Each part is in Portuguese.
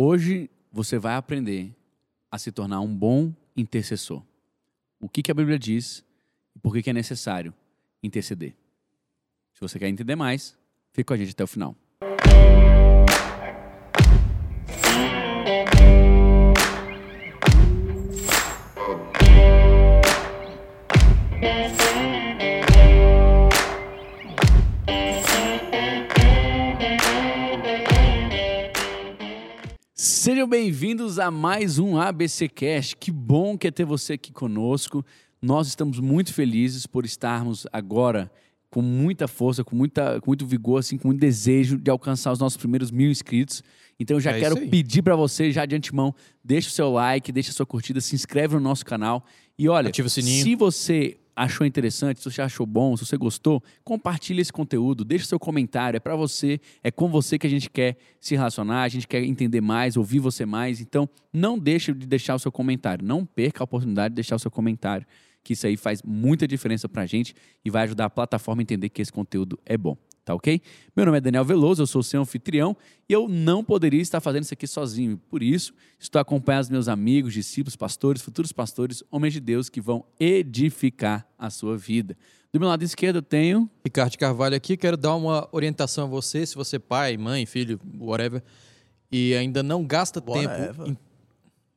Hoje você vai aprender a se tornar um bom intercessor. O que, que a Bíblia diz e por que, que é necessário interceder. Se você quer entender mais, fique com a gente até o final. Sejam bem-vindos a mais um ABC Cast. Que bom que é ter você aqui conosco. Nós estamos muito felizes por estarmos agora com muita força, com, muita, com muito vigor, assim, com muito desejo de alcançar os nossos primeiros mil inscritos. Então eu já É quero pedir para você, já de antemão, deixa o seu like, deixa a sua curtida, se inscreve no nosso canal. E olha, Ativa o sininho. se você achou interessante, se você achou bom, se você gostou, compartilhe esse conteúdo, deixa seu comentário, é para você, é com você que a gente quer se relacionar, a gente quer entender mais, ouvir você mais. Então, não deixe de deixar o seu comentário, não perca a oportunidade de deixar o seu comentário, que isso aí faz muita diferença pra gente e vai ajudar a plataforma a entender que esse conteúdo é bom. Tá ok? Meu nome é Daniel Veloso, eu sou seu anfitrião e eu não poderia estar fazendo isso aqui sozinho. Por isso, estou acompanhando os meus amigos, discípulos, pastores, futuros pastores, homens de Deus que vão edificar a sua vida. Do meu lado esquerdo eu tenho. Ricardo Carvalho aqui, quero dar uma orientação a você, se você é pai, mãe, filho, whatever, e ainda não gasta Whatever. tempo em...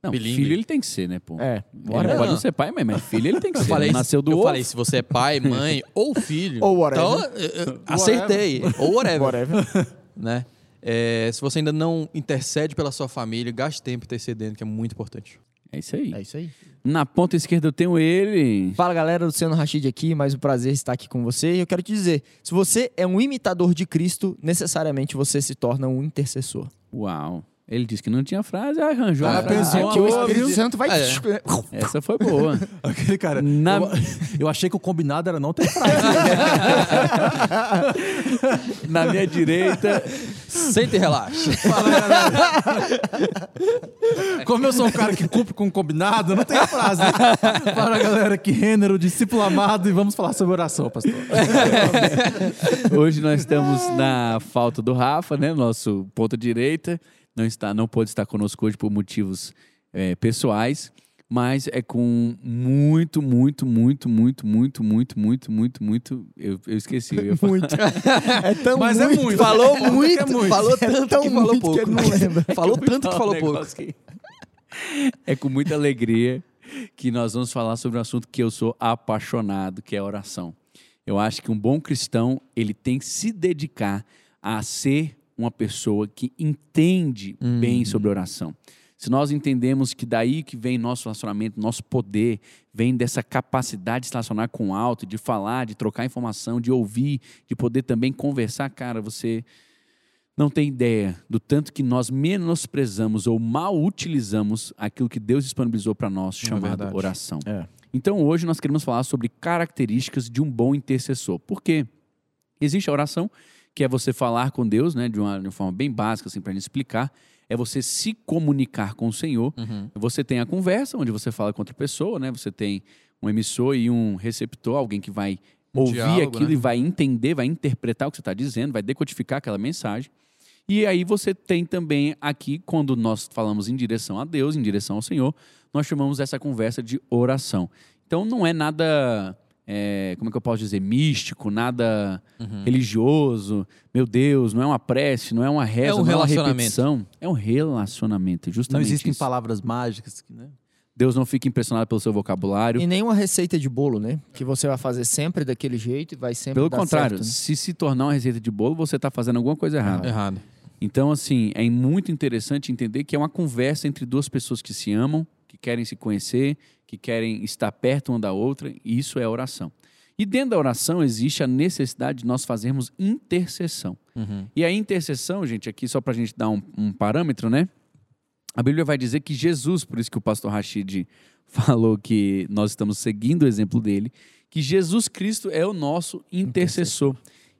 Não, Bilingue. filho ele tem que ser, né, pô? É, bora. não pode Não. ser pai, mas- mas filho ele tem que Eu ser. falei, nasceu do eu ovo. falei, se você é pai, mãe ou filho, Ou whatever. então acertei, ou whatever, Whatever. né? É, se você ainda não intercede pela sua família, gaste tempo intercedendo, que é muito importante. É isso aí. É isso aí. Na ponta esquerda eu tenho ele. Fala galera, Luciano Rachid aqui, mais um prazer estar aqui com você. E eu quero te dizer: se você é um imitador de Cristo, necessariamente você se torna um intercessor. Uau. Ele disse que não tinha frase, arranjou Ah, a frase. pensou É que o Espírito viu? Santo vai. É. Essa foi boa. Aquele cara. Na- Eu, eu achei que o combinado era não ter frase. Na minha direita, Senta e relaxa. Como eu sou um cara que cumpre com o combinado, não tem frase. Para a galera que Renner, o discípulo amado, e vamos falar sobre oração, pastor. hoje nós estamos na falta do Rafa, né? Nosso ponta direita. Não está, não pôde estar conosco hoje por motivos eh, pessoais, mas é com muito, muito, muito, muito, muito, muito, muito, muito, muito. Eu, eu esqueci. Eu ia falar. Muito. É tão Mas é muito. muito. Falou É muito, muito. falou É tanto tão que falou pouco. que não lembra. Falou tanto que falou pouco. que- É com muita alegria que nós vamos falar sobre um assunto que eu sou apaixonado, que é oração. Eu acho que um bom cristão, ele tem que se dedicar a ser uma pessoa que entende bem sobre oração. Se nós entendemos que daí que vem nosso relacionamento, nosso poder, vem dessa capacidade de se relacionar com o alto, de falar, de trocar informação, de ouvir, de poder também conversar, cara, você não tem ideia do tanto que nós menosprezamos ou mal utilizamos aquilo que Deus disponibilizou para nós, chamado verdade. oração. É. Então hoje nós queremos falar sobre características de um bom intercessor. Por quê? Existe a oração, que é você falar com Deus, né, de uma, de uma forma bem básica, assim, para gente explicar. É você se comunicar com o Senhor. Uhum. Você tem a conversa, onde você fala com outra pessoa, né? Você tem um emissor e um receptor, alguém que vai ouvir diálogo, aquilo né? e vai entender, vai interpretar o que você está dizendo, vai decodificar aquela mensagem. E aí você tem também aqui, quando nós falamos em direção a Deus, em direção ao Senhor, nós chamamos essa conversa de oração. Então não é nada, é, como é que eu posso dizer, místico, nada Uhum. religioso. Meu Deus, não é uma prece, não é uma reza, É um não é uma relacionamento. repetição. É um relacionamento, Não justamente existem isso. palavras mágicas, né? Deus não fica impressionado pelo seu vocabulário. E nenhuma receita de bolo, né? Que você vai fazer sempre daquele jeito e vai sempre Pelo contrário, certo, né? se se tornar uma receita de bolo, você está fazendo alguma coisa errada. Errado. Então, assim, é muito interessante entender que é uma conversa entre duas pessoas que se amam, que querem se conhecer, que querem estar perto uma da outra, e isso é oração. E dentro da oração existe a necessidade de nós fazermos intercessão. Uhum. E a intercessão, gente, aqui só para a gente dar um, um parâmetro, né? A Bíblia vai dizer que Jesus, por isso que o pastor Rashid falou que nós estamos seguindo o exemplo dele, que Jesus Cristo é o nosso intercessor.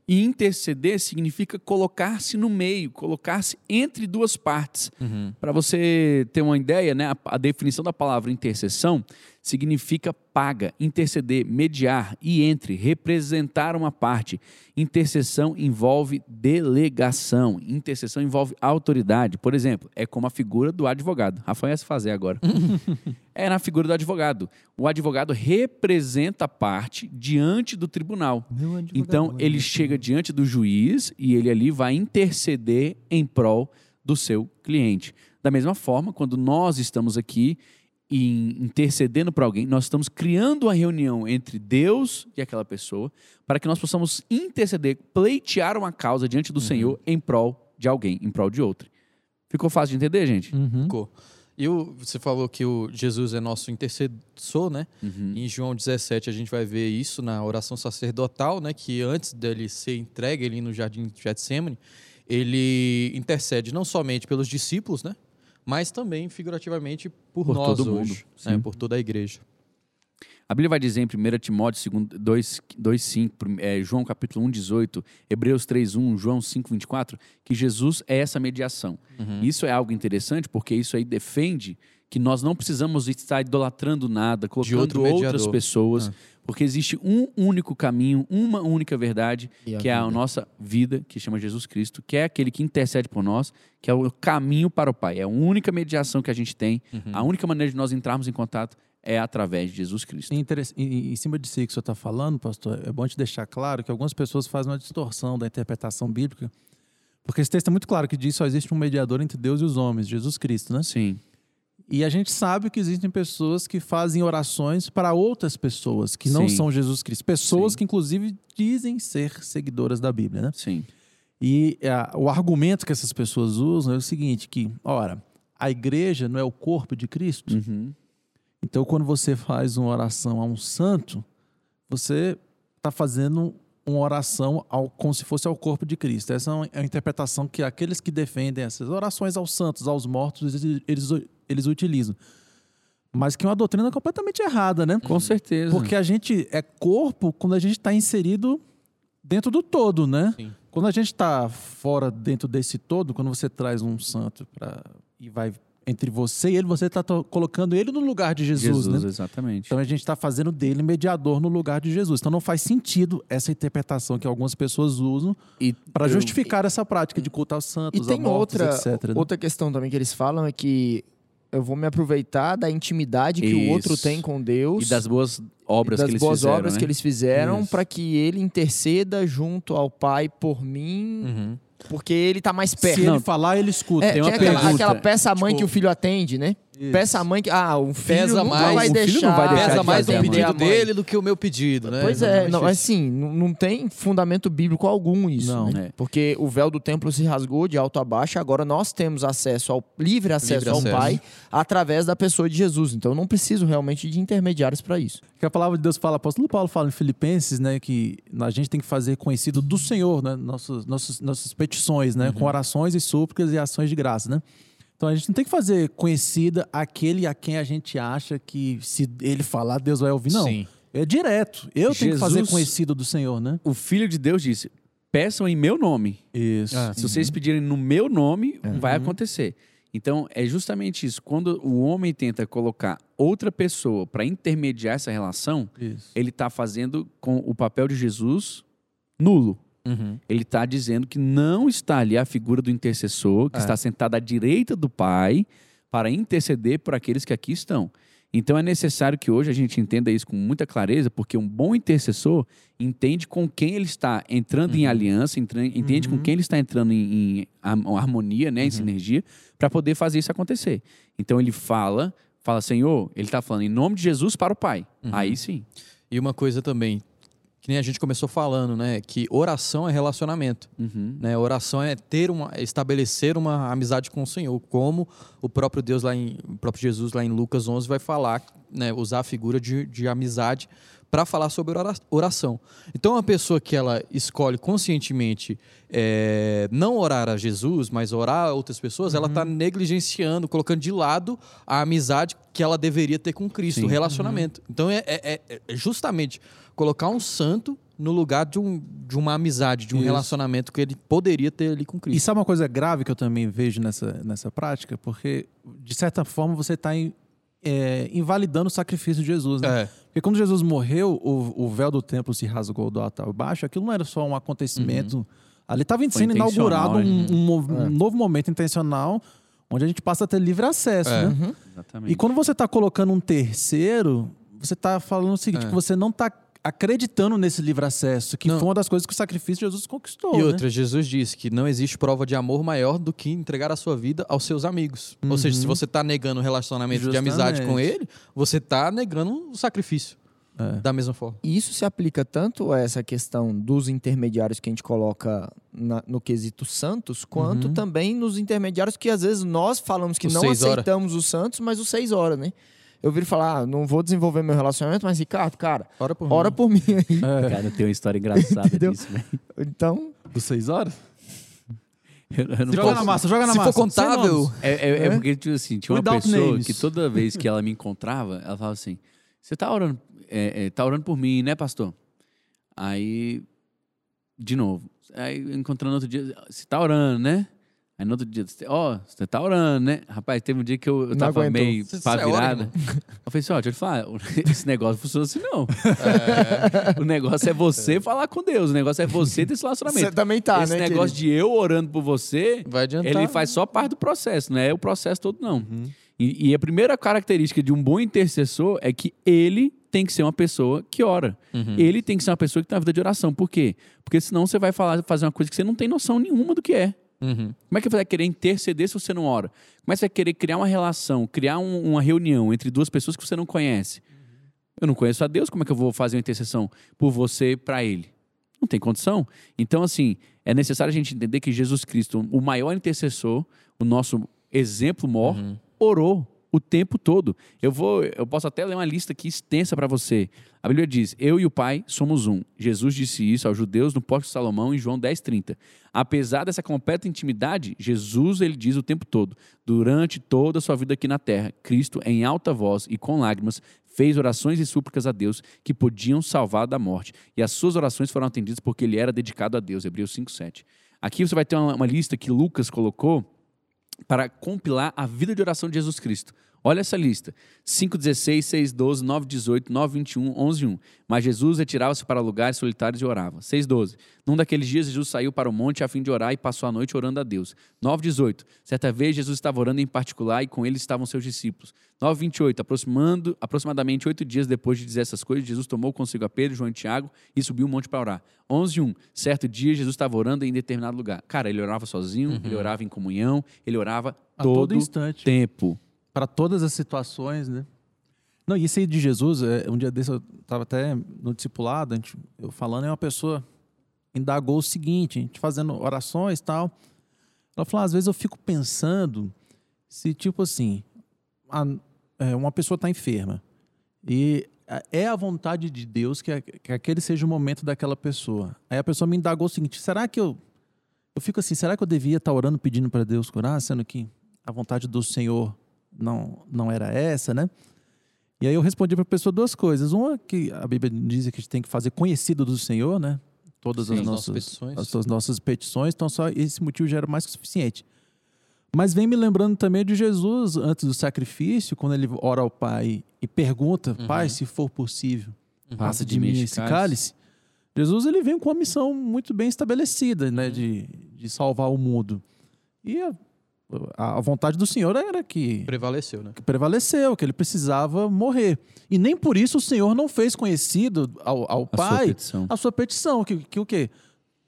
E interceder significa colocar-se no meio, colocar-se entre duas partes. Uhum. Para você ter uma ideia, né, a, a definição da palavra intercessão significa paga, interceder, mediar e entre, representar uma parte. Intercessão envolve delegação, intercessão envolve autoridade. Por exemplo, é como a figura do advogado. Rafael ia se fazer agora. é na figura do advogado. O advogado representa a parte diante do tribunal. Advogado, Então, ele chega diante do juiz e ele ali vai interceder em prol do seu cliente. Da mesma forma, quando nós estamos aqui em- intercedendo para alguém, nós estamos criando uma reunião entre Deus e aquela pessoa para que nós possamos interceder, pleitear uma causa diante do Senhor em prol de alguém, em prol de outro. Ficou fácil de entender, gente? Uhum. Ficou. E o- você falou que o Jesus é nosso intercessor, né? Em João 17 a gente vai ver isso na oração sacerdotal, né? Que antes dele ser entregue ali no jardim de Getsemane, ele intercede não somente pelos discípulos, né? Mas também figurativamente por, Por nós todo hoje, mundo, né? por toda a igreja. A Bíblia vai dizer em 1 Timóteo 2, 2 5, é, João capítulo 1, 18, Hebreus 3, 1, João 5, 24, que Jesus é essa mediação. Isso é algo interessante porque isso aí defende que nós não precisamos estar idolatrando nada, colocando outras pessoas, porque existe um único caminho, uma única verdade, que é a nossa vida, que chama Jesus Cristo, que é aquele que intercede por nós, que é o caminho para o Pai. É a única mediação que a gente tem, a única maneira de nós entrarmos em contato é através de Jesus Cristo. Em, em- em cima disso aí que o senhor está falando, pastor, é bom te deixar claro que algumas pessoas fazem uma distorção da interpretação bíblica, porque esse texto é muito claro que diz que só existe um mediador entre Deus e os homens, Jesus Cristo, né? Sim. E a gente sabe que existem pessoas que fazem orações para outras pessoas que não Sim. são Jesus Cristo. Pessoas Sim. que, inclusive, dizem ser seguidoras da Bíblia, né? Sim. E ah, o argumento que essas pessoas usam é o seguinte: que, ora, a igreja não é o corpo de Cristo. Uhum. Então, quando você faz uma oração a um santo, você está fazendo uma oração ao, como se fosse ao corpo de Cristo. Essa é é a interpretação que aqueles que defendem essas orações aos santos, aos mortos, eles, eles, eles utilizam. Mas que é uma doutrina completamente errada, né? Com certeza. Porque a gente é corpo quando a gente está inserido dentro do todo, né? Sim. Quando a gente está fora dentro desse todo, quando você traz um santo para e vai entre você e ele, você está colocando ele no lugar de Jesus, Jesus, né? exatamente. Então a gente está fazendo dele mediador no lugar de Jesus. Então não faz sentido essa interpretação que algumas pessoas usam e para eu- justificar essa prática de culto aos E santos, tem a mortos, outra, etc. né? outra questão também que eles falam é que eu vou me aproveitar da intimidade que o outro Isso. tem com Deus E das boas obras das que eles boas fizeram, obras né? que eles fizeram Isso. para que ele interceda junto ao Pai por mim, Uhum. porque ele tá mais perto. Se Não. ele falar, ele escuta. É, Tem uma que é aquela, pergunta, aquela peça mãe tipo, que o filho atende, né? Isso. Peça mãe que. Ah, o filho Pesa nunca mais- vai o filho deixar. não vai deixar Pesa de mais fazer o a mãe. pedido a mãe. dele do que o meu pedido, né? Pois é, não, assim, não, não tem fundamento bíblico algum isso. Não. né? É. Porque o véu do templo se rasgou de alto a baixo, agora nós temos acesso ao livre acesso Livre ao acesso. Pai através da pessoa de Jesus. Então eu não preciso realmente de intermediários para isso. Que a palavra de Deus fala, o apóstolo Paulo fala em Filipenses, né, que a gente tem que fazer conhecido do Senhor, né, nossos, nossos, nossas petições, né, com orações e súplicas e ações de graça, né? Então a gente não tem que fazer conhecida aquele a quem a gente acha que se ele falar, Deus vai ouvir. Não. Sim. É direto. Eu tenho que fazer Jesus- conhecido do Senhor, né? O Filho de Deus disse: peçam em meu nome. Isso. Ah, Se vocês pedirem no meu nome, vai acontecer. Então, é justamente isso. Quando o homem tenta colocar outra pessoa para intermediar essa relação, Isso. ele está fazendo com o papel de Jesus nulo. Uhum. Ele está dizendo que não está ali a figura do intercessor, que É. está sentado à direita do Pai, para interceder por aqueles que aqui estão. Então é necessário que hoje a gente entenda isso com muita clareza, porque um bom intercessor entende com quem ele está entrando em aliança, entende com quem ele está entrando em, em har- harmonia, né, em sinergia, para poder fazer isso acontecer. Então ele fala, fala, Senhor, ele está falando em nome de Jesus para o Pai. Aí sim. E uma coisa também, que nem a gente começou falando, né? Que oração é relacionamento. Uhum. Né? Oração é ter uma, é estabelecer uma amizade com o Senhor, como o próprio Deus lá em, o próprio Jesus lá em Lucas 11 vai falar, né? Usar a figura de, de amizade para falar sobre ora- oração. Então, uma pessoa que ela escolhe conscientemente é, não orar a Jesus, mas orar a outras pessoas, ela está negligenciando, colocando de lado a amizade que ela deveria ter com Cristo, Sim. o relacionamento. Então, é, é- é- é justamente colocar um santo no lugar de, um, de uma amizade, de um Isso. relacionamento que ele poderia ter ali com E Cristo. sabe uma coisa grave que eu também vejo nessa, nessa prática? Porque, de certa forma, você está é, invalidando o sacrifício de Jesus. Né? É. Porque quando Jesus morreu, o, o véu do templo se rasgou do alto ao baixo. Aquilo não era só um acontecimento. Ali estava sendo inaugurado um, né? um mov- um novo momento intencional, onde a gente passa a ter livre acesso. É. Né? Exatamente. E quando você está colocando um terceiro, você está falando o seguinte: É. que você não está acreditando nesse livre acesso, que Não. foi uma das coisas que o sacrifício de Jesus conquistou. E né? outra, Jesus disse que não existe prova de amor maior do que entregar a sua vida aos seus amigos. Ou seja, se você tá negando o relacionamento de amizade com Uhum. Justamente. ele, você tá negando o sacrifício. É. Da mesma forma. E isso se aplica tanto a essa questão dos intermediários que a gente coloca na- no quesito santos, quanto Uhum. também nos intermediários que às vezes nós falamos que Os não seis horas. aceitamos os santos, mas os seis horas, né? Eu viro falar, ah, não vou desenvolver meu relacionamento, mas Ricardo, cara, Ora por ora mim. por mim aí. Cara, tem uma história engraçada Entendeu? disso, velho. Então, Dos seis horas? Eu, eu Joga posso- na massa, joga na Se massa. for Sem contável. É, é- é É? porque, tipo assim, tinha uma Without pessoa names. que toda vez que ela me encontrava, ela falava assim: Você tá orando, é, é, tá orando por mim, né, pastor? Aí, de novo. Aí, encontrando outro dia, você tá orando, né? Aí no outro dia, ó, você tá orando, né? Rapaz, teve um dia que eu, eu Não tava aguentou. meio Você- pá é hora, virada. eu falei assim: Ó, deixa eu te falar, esse negócio não funciona assim, não. O negócio é você falar com Deus, o negócio é você ter esse relacionamento. você também tá, esse né? negócio de eu orando por você, vai adiantar. ele faz só parte do processo, não é o processo todo, não. E, e a primeira característica de um bom intercessor é que ele tem que ser uma pessoa que ora. Uhum. Ele tem que ser uma pessoa que tem uma vida de oração. Por quê? Porque senão você vai falar, fazer uma coisa que você não tem noção nenhuma do que é. Uhum. Como é que você vai querer interceder se você não ora? Como é que você vai querer criar uma relação, criar um- uma reunião entre duas pessoas que você não conhece? Eu não conheço a Deus, como é que eu vou fazer uma intercessão por você para Ele? Não tem condição. Então, assim, é necessário a gente entender que Jesus Cristo, o maior intercessor, o nosso exemplo maior, orou o tempo todo. Eu vou, eu posso até ler uma lista aqui extensa para você. A Bíblia diz: Eu e o Pai somos um. Jesus disse isso aos judeus no Pórtico de Salomão em João 10:30. Apesar dessa completa intimidade, Jesus ele diz o tempo todo: Durante toda a sua vida aqui na terra, Cristo em alta voz e com lágrimas fez orações e súplicas a Deus que podiam salvar da morte, e as suas orações foram atendidas porque ele era dedicado a Deus. Hebreus 5:7. Aqui você vai ter uma, uma lista que Lucas colocou para compilar a vida de oração de Jesus Cristo. Olha essa lista: 5,16, 6,12, 9,18, 9,21, 11,1. Mas Jesus retirava-se para lugares solitários e orava. 6,12. Num daqueles dias, Jesus saiu para o monte a fim de orar e passou a noite orando a Deus. 9,18. Certa vez, Jesus estava orando em particular e com ele estavam seus discípulos. 9,28. Aproximando, aproximadamente oito dias depois de dizer essas coisas, Jesus tomou consigo a Pedro, João e Tiago e subiu o monte para orar. 11,1. Certo dia, Jesus estava orando em determinado lugar. Cara, ele orava sozinho, ele orava em comunhão, ele orava A todo, todo instante. tempo. Para todas as situações, né? Não, isso aí de Jesus, é, um dia desse eu estava até no discipulado, gente, eu falando, e uma pessoa indagou o seguinte, a gente fazendo orações e tal. Ela falou, "Ah, às vezes eu fico pensando se, tipo assim, a- é, uma pessoa está enferma e é a vontade de Deus que, que aquele seja o momento daquela pessoa. Aí a pessoa me indagou o seguinte, será que eu... Eu fico assim, será que eu devia estar orando pedindo para Deus curar, sendo que a vontade do Senhor não, não era essa, né? E aí eu respondi para a pessoa duas coisas. Uma que a Bíblia diz que a gente tem que fazer conhecido do Senhor, né? Todas Sim, as as nossas, nossas petições. as suas nossas petições, então só esse motivo já era mais que suficiente. Mas vem me lembrando também de Jesus antes do sacrifício, quando ele ora ao Pai e pergunta: Pai, se for possível, passa de mim esse cálice. Jesus ele vem com uma missão muito bem estabelecida, né, de, de salvar o mundo. E a, vontade do Senhor era que, Prevaleceu, né? que prevaleceu, que ele precisava morrer. E nem por isso o Senhor não fez conhecido ao, ao A sua Pai petição. a sua petição, que, que o quê?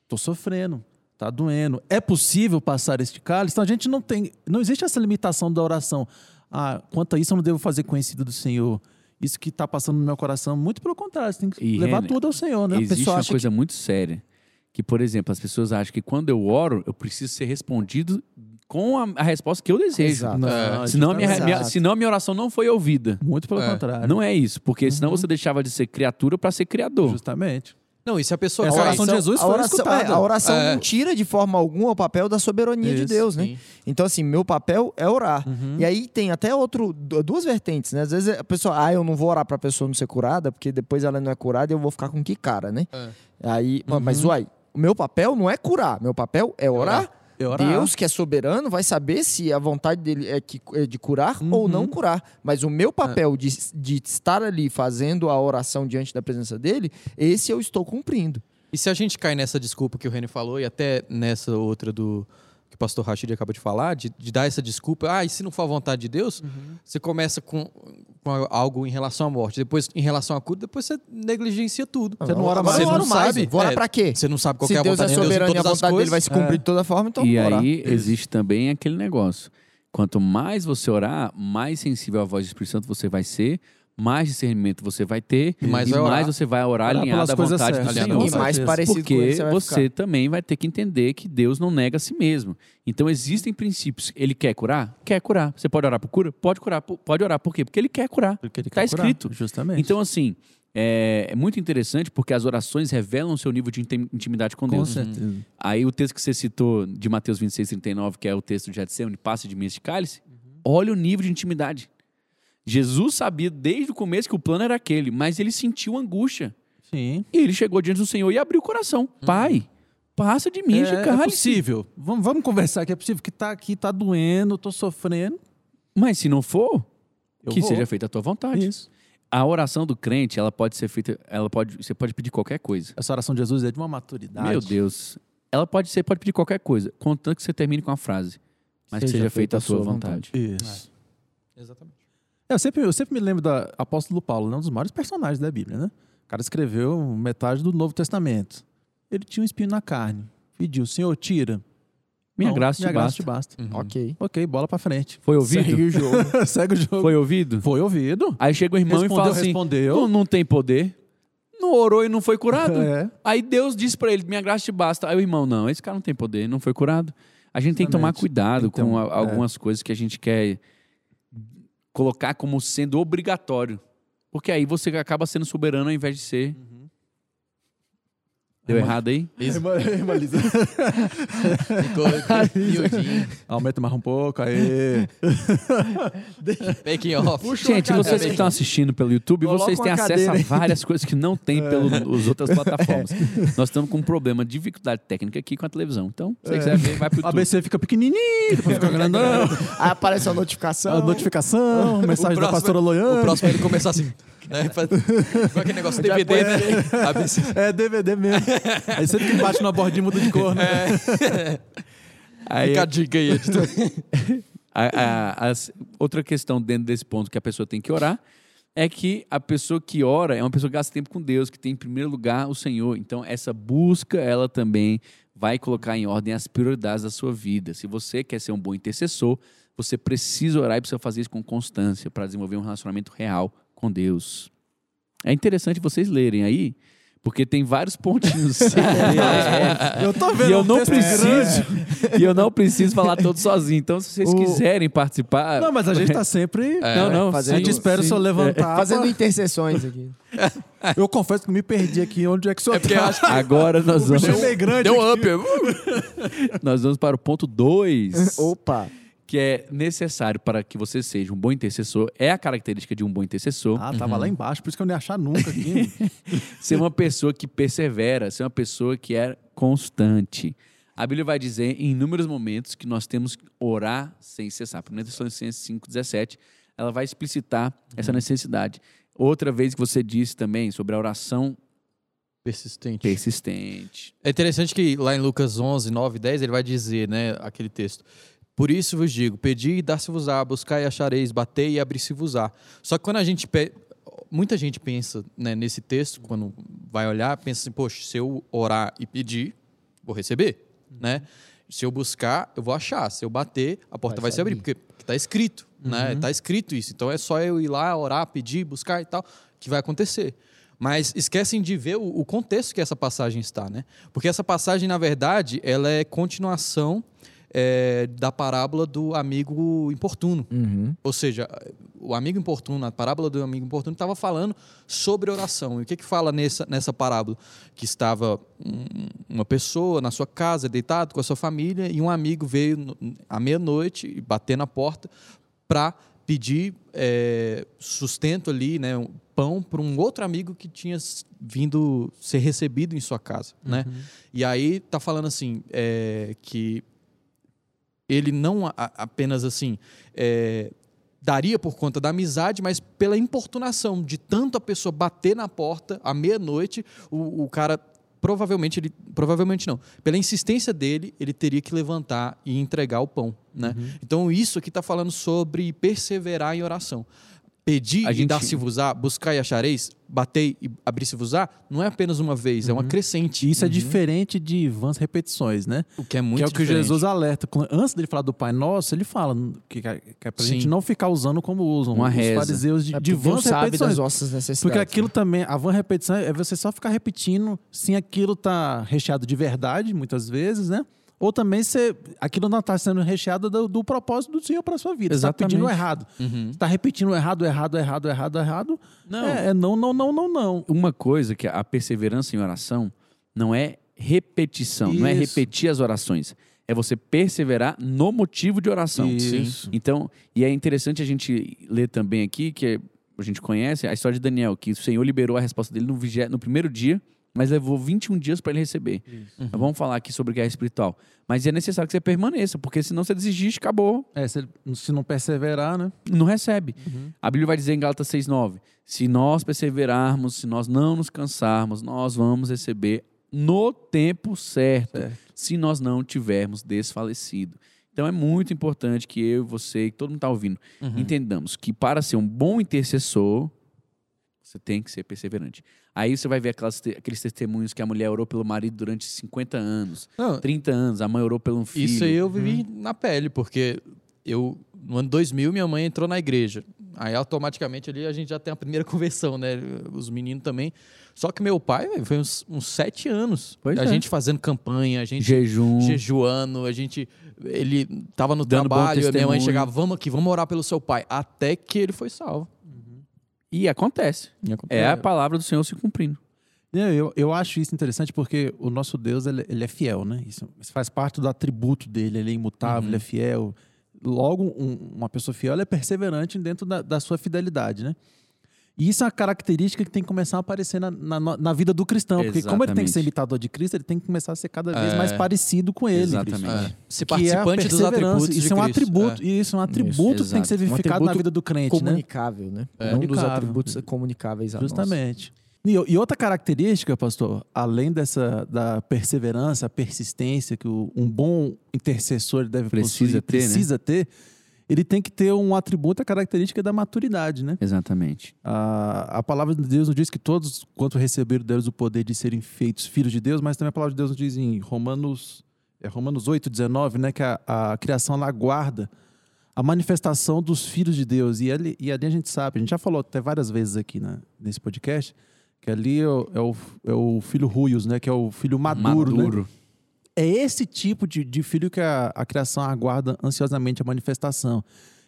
Tô sofrendo, tá doendo. É possível passar este cálice? Então a gente não tem, não existe essa limitação da oração. Ah, quanto a isso eu não devo fazer conhecido do Senhor. Isso que está passando no meu coração, muito pelo contrário, você tem que E, levar Renan, tudo ao Senhor, né? A Existe uma acha coisa muito séria. Que, por exemplo, as pessoas acham que quando eu oro, eu preciso ser respondido com a, a resposta que eu desejo. Exato. Não, É. Senão, a minha, Exato. minha- senão a minha oração não foi ouvida. Muito pelo É. contrário. Não é isso, porque senão você deixava de ser criatura para ser criador. Justamente. Não, e se a pessoa Essa cai- oração de Jesus a foi oração, escutada. é, a oração É. não tira de forma alguma o papel da soberania de Isso, Deus, né? sim. Então, assim, meu papel é orar. Uhum. E aí tem até outro, du- duas vertentes, né? Às vezes a pessoa, ah, eu não vou orar pra pessoa não ser curada, porque depois ela não é curada e eu vou ficar com que cara, né? É. Aí, Uhum. mas uai, o meu papel não é curar, meu papel é orar. É orar. Deus, que é soberano, vai saber se a vontade dele é, que, é de curar ou não curar. Mas o meu papel de, de estar ali fazendo a oração diante da presença dele, esse eu estou cumprindo. E se a gente cai nessa desculpa que o Reni falou e até nessa outra do que o pastor Rashid acabou de falar, de, de dar essa desculpa, ah, e se não for a vontade de Deus, você começa com, com algo em relação à morte, depois em relação à cura, depois você negligencia tudo. Você não ora mais. eu Você oro não mais, sabe, Vou orar é, pra quê? Você não sabe qual Se é a Deus é vontade de Deus soberano e a vontade dele vai se cumprir de toda forma, então E aí existe também aquele negócio. Quanto mais você orar, mais sensível à voz do Espírito Santo você vai ser, mais discernimento você vai ter E mais e mais você vai orar Orar alinhado à vontade do certas. Alinhado Senhor. E mais parecido com Porque ele você vai você ficar. também vai ter que entender que Deus não nega a si mesmo. Então existem princípios. Ele quer curar? Quer curar. Você pode orar por cura? Pode curar. Pode orar. Por quê? Porque ele quer curar. Porque ele Tá quer curar, escrito. Justamente. Então, assim, é, é muito interessante porque as orações revelam o seu nível de intim- intimidade com com Deus. certeza. Aí o texto que você citou de Mateus 26, 39, que é o texto de Getsemane, passe de mim este cálice, olha o nível de intimidade. Jesus sabia desde o começo que o plano era aquele, mas ele sentiu angústia. Sim. E ele chegou diante do Senhor e abriu o coração. Pai, passa de mim É, é cálice. possível. Vamos, vamos conversar que é possível que tá aqui, tá doendo, tô sofrendo. Mas se não for, Eu que vou. seja feita a tua vontade. Isso. A oração do crente, ela pode ser feita, ela pode, você pode pedir qualquer coisa. Essa oração de Jesus é de uma maturidade. Meu Deus. Ela pode ser, pode pedir qualquer coisa, contanto que você termine com a frase. Mas que seja feita a sua vontade. Isso. Exatamente. É, Eu, sempre, eu sempre me lembro da apóstolo Paulo, né? um dos maiores personagens da Bíblia, né? O cara escreveu metade do Novo Testamento. Ele tinha um espinho na carne. Pediu, Senhor, tira. Minha Não, graça te minha basta. graça te basta. Uhum. Ok. Ok, bola pra frente. Foi ouvido? Segue o jogo. Segue o jogo. Foi ouvido? Foi ouvido. Aí chega o irmão respondeu, e fala assim: respondeu. não, não tem poder. Não orou e não foi curado. É. Aí Deus disse pra ele: minha graça te basta. Aí o irmão: não, esse cara não tem poder, não foi curado. A gente tem que tomar Exatamente. cuidado ter com a- algumas coisas que a gente quer colocar como sendo obrigatório. Porque aí você acaba sendo soberano ao invés de ser. Deu errado aí? Irmã, irmã Lisa. Ficou miudinho. Aumenta mais um pouco, aí. Making off. Gente, vocês que estão assistindo pelo YouTube, Coloca vocês têm acesso a cadeira várias coisas que não tem pelas outras plataformas. Nós estamos com um problema de dificuldade técnica aqui com a televisão. Então, se você quiser ver, vai pro YouTube. ABC fica pequenininho, depois fica grandão. Aí aparece a notificação. A notificação, mensagem da pastora Loiane. O próximo é ele começar assim. Né, com aquele negócio Já DVD, né? ABC. É DVD mesmo. Aí sempre que bate na bordinha muda de cor, né? Aí, Fica a dica aí, editor. a- a- as- outra questão dentro desse ponto que a pessoa tem que orar é que a pessoa que ora é uma pessoa que gasta tempo com Deus, que tem em primeiro lugar o Senhor. Então, essa busca, ela também vai colocar em ordem as prioridades da sua vida. Se você quer ser um bom intercessor, você precisa orar e precisa fazer isso com constância para desenvolver um relacionamento real com Deus. É interessante vocês lerem aí, porque tem vários pontinhos. É, Eu tô vendo e eu não preciso, e eu não preciso falar todo sozinho. Então, se vocês O- quiserem participar, Não, mas a gente tá sempre. não, não, fazendo- a gente espera o sim. senhor levantar. Fazendo intercessões aqui. Eu confesso que me perdi aqui onde é que o senhor É tá. acho que agora nós vamos, meio grande. deu um aqui. up. nós vamos para o ponto 2, Opa. Que é necessário para que você seja um bom intercessor. É a característica de um bom intercessor Ah, tava lá embaixo, por isso que eu não ia achar nunca aqui. ser uma pessoa que persevera, ser uma pessoa que é constante. A Bíblia vai dizer em inúmeros momentos que nós temos que orar sem cessar. 1 Tessalonicenses 5,17, ela vai explicitar essa necessidade. Outra vez que você disse também sobre a oração Persistente. persistente. É interessante que lá em Lucas 11, 9 e 10, ele vai dizer, né, aquele texto. Por isso vos digo, pedi e dar-se-vos-á, buscai e achareis, batei e abri-se-vos-á. Só que quando a gente... Pe... Muita gente pensa né, nesse texto, quando vai olhar, pensa assim, poxa, se eu orar e pedir, vou receber, né? Se eu buscar, eu vou achar. Se eu bater, a porta vai, Vai se abrir, porque está escrito, né? Está escrito isso. Então é só eu ir lá, orar, pedir, buscar e tal, que vai acontecer. Mas esquecem de ver o, o contexto que essa passagem está, né? Porque essa passagem, na verdade, ela é continuação é, da parábola do amigo importuno. Uhum. Ou seja, o amigo importuno, a parábola do amigo importuno estava falando sobre oração. E o que que fala nessa, nessa parábola? Que estava um- uma pessoa na sua casa, deitado com a sua família, e um amigo veio no- à meia-noite bater na porta para pedir é, sustento ali, né, um pão para um outro amigo que tinha vindo ser recebido em sua casa, né? E aí tá falando assim é, que ele não a- apenas assim é, daria por conta da amizade, mas pela importunação de tanto a pessoa bater na porta à meia-noite, o, o cara provavelmente ele provavelmente não, pela insistência dele, ele teria que levantar e entregar o pão, né? Então isso aqui está falando sobre perseverar em oração. Pedir A e gente- dar-se-vos-á, buscar e achareis, bater e abrir-se-vos-á, não é apenas uma vez, é uma crescente. E isso é diferente de vãs repetições, né? O que é muito que é o que diferente. Jesus alerta. Antes dele falar do Pai Nosso, ele fala que, que é pra Sim. gente não ficar usando como usam Uma os reza. fariseus de, É de vãs sabe repetições. das nossas necessidades. Porque aquilo né? também, a van repetição é você só ficar repetindo sem aquilo tá recheado de verdade, muitas vezes, né? Ou também você, aquilo não está sendo recheado do, do propósito do Senhor para sua vida. Está pedindo errado. Uhum. Você está repetindo o errado, errado, errado, errado, errado. Não. É, é não, não, não, não, não. Uma coisa que a perseverança em oração não é repetição, não é Isso. repetir as orações. É você perseverar no motivo de oração. Isso. Então, e é interessante a gente ler também aqui, que a gente conhece a história de Daniel, que o Senhor liberou a resposta dele no, no primeiro dia, mas levou 21 dias para ele receber. Nós Vamos falar aqui sobre guerra espiritual. Mas é necessário que você permaneça, porque senão você desiste, acabou, É, se, se não perseverar, né? não recebe. A Bíblia vai dizer em Gálatas 6,9: se nós perseverarmos, se nós não nos cansarmos, nós vamos receber no tempo certo, Certo. se nós não tivermos desfalecido. Então é muito importante que eu, você e todo mundo está ouvindo, entendamos que para ser um bom intercessor, você tem que ser perseverante. Aí você vai ver aquelas aqueles testemunhos que a mulher orou pelo marido durante 50 anos, Não, 30 anos, a mãe orou pelo um filho. Isso aí eu vivi na pele, porque eu, no ano 2000, minha mãe entrou na igreja. Aí automaticamente ali a gente já tem a primeira conversão, né? Os meninos também. Só que meu pai, velho, foi uns, uns sete anos. Pois a é. gente fazendo campanha, a gente Jejum. jejuando, a gente. Ele tava no Dando trabalho, minha mãe chegava, vamos aqui, vamos orar pelo seu pai. Até que ele foi salvo. E acontece. É a palavra do Senhor se cumprindo. Eu, eu acho isso interessante porque o nosso Deus ele, ele é fiel, né? Isso, isso faz parte do atributo dele. Ele é imutável, ele é fiel. Logo, um- uma pessoa fiel é perseverante dentro da, da sua fidelidade, né? E isso é uma característica que tem que começar a aparecer na, na, na vida do cristão. Porque como ele tem que ser Exatamente. imitador de Cristo, ele tem que começar a ser cada vez É. mais parecido com ele. Exatamente. É. Ser Que é participante dos perseverança. atributos Isso é um atributo. Isso é um atributo que tem que ser exato. Um na vida do crente, né? comunicável, né? É. um dos atributos comunicáveis a nós. Justamente. E, e outra característica, pastor, além dessa da perseverança, a persistência que um bom intercessor deve Precisa possuir, ter, né? precisa ter, ele tem que ter um atributo, a característica da maturidade, né? Exatamente. A, a palavra de Deus nos diz que todos, quanto receberam deles o poder de serem feitos filhos de Deus, mas também a palavra de Deus nos diz em Romanos, é Romanos 8, 19, né, que a, a criação ela aguarda a manifestação dos filhos de Deus. E ali, e ali a gente sabe, a gente já falou até várias vezes aqui né, nesse podcast, que ali é o, é o, é o filho Ruios, né, que é o filho maduro, né? É esse tipo de, de filho que a, a criação aguarda ansiosamente a manifestação.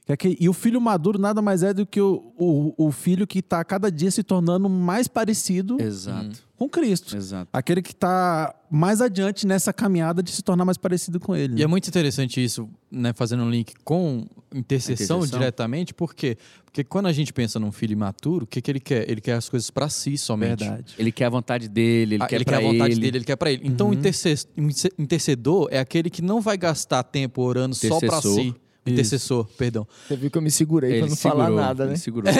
Que é que- e o filho maduro nada mais é do que o, o, o filho que está cada dia se tornando mais parecido Exato. com Cristo. Exato. Aquele que está mais adiante nessa caminhada de se tornar mais parecido com ele. E é muito interessante isso, né, fazendo um link com intercessão, intercessão. diretamente, por quê? Porque quando a gente pensa num filho imaturo, o que, que ele quer? Ele quer as coisas para si somente. Verdade. Ele quer a vontade dele, ele Ah, quer ele quer a vontade ele. dele, ele quer para ele. Então, o interce- interce- intercedor é aquele que não vai gastar tempo orando só para si. Intercessor, perdão. Você viu que eu me segurei Ele pra não falar segurou, nada, né? Ele segurou.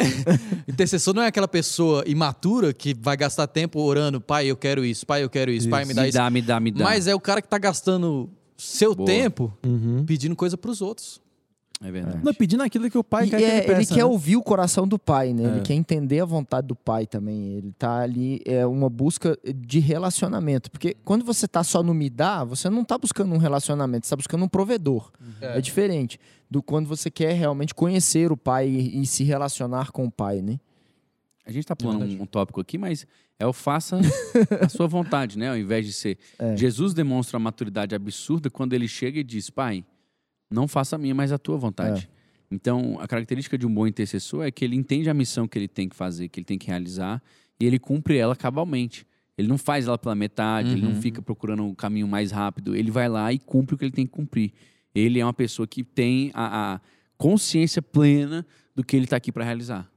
Intercessor não é aquela pessoa imatura que vai gastar tempo orando, pai, eu quero isso, pai, eu quero isso, pai, me dá me isso. dá, me dá, me dá. Mas é o cara que tá gastando seu Boa. tempo Uhum. pedindo coisa pros outros. É verdade. Não, pedindo aquilo que o pai E quer que é, ele ele peça. quer né? ouvir o coração do pai, né? Ele É. quer entender a vontade do pai também. Ele tá ali, é uma busca de relacionamento. Porque quando você tá só no me dá, você não tá buscando um relacionamento, você tá buscando um provedor. É, diferente do quando você quer realmente conhecer o pai e, e se relacionar com o pai, né? A gente tá pulando um, um tópico aqui, mas é o faça a sua vontade, né? Ao invés de ser. É. Jesus demonstra uma maturidade absurda quando ele chega e diz: Pai, não faça a minha, mas a tua vontade. Então, a característica de um bom intercessor é que ele entende a missão que ele tem que fazer, que ele tem que realizar, e ele cumpre ela cabalmente. Ele não faz ela pela metade, ele não fica procurando um caminho mais rápido. Ele vai lá e cumpre o que ele tem que cumprir. Ele é uma pessoa que tem a, a consciência plena do que ele está aqui para realizar.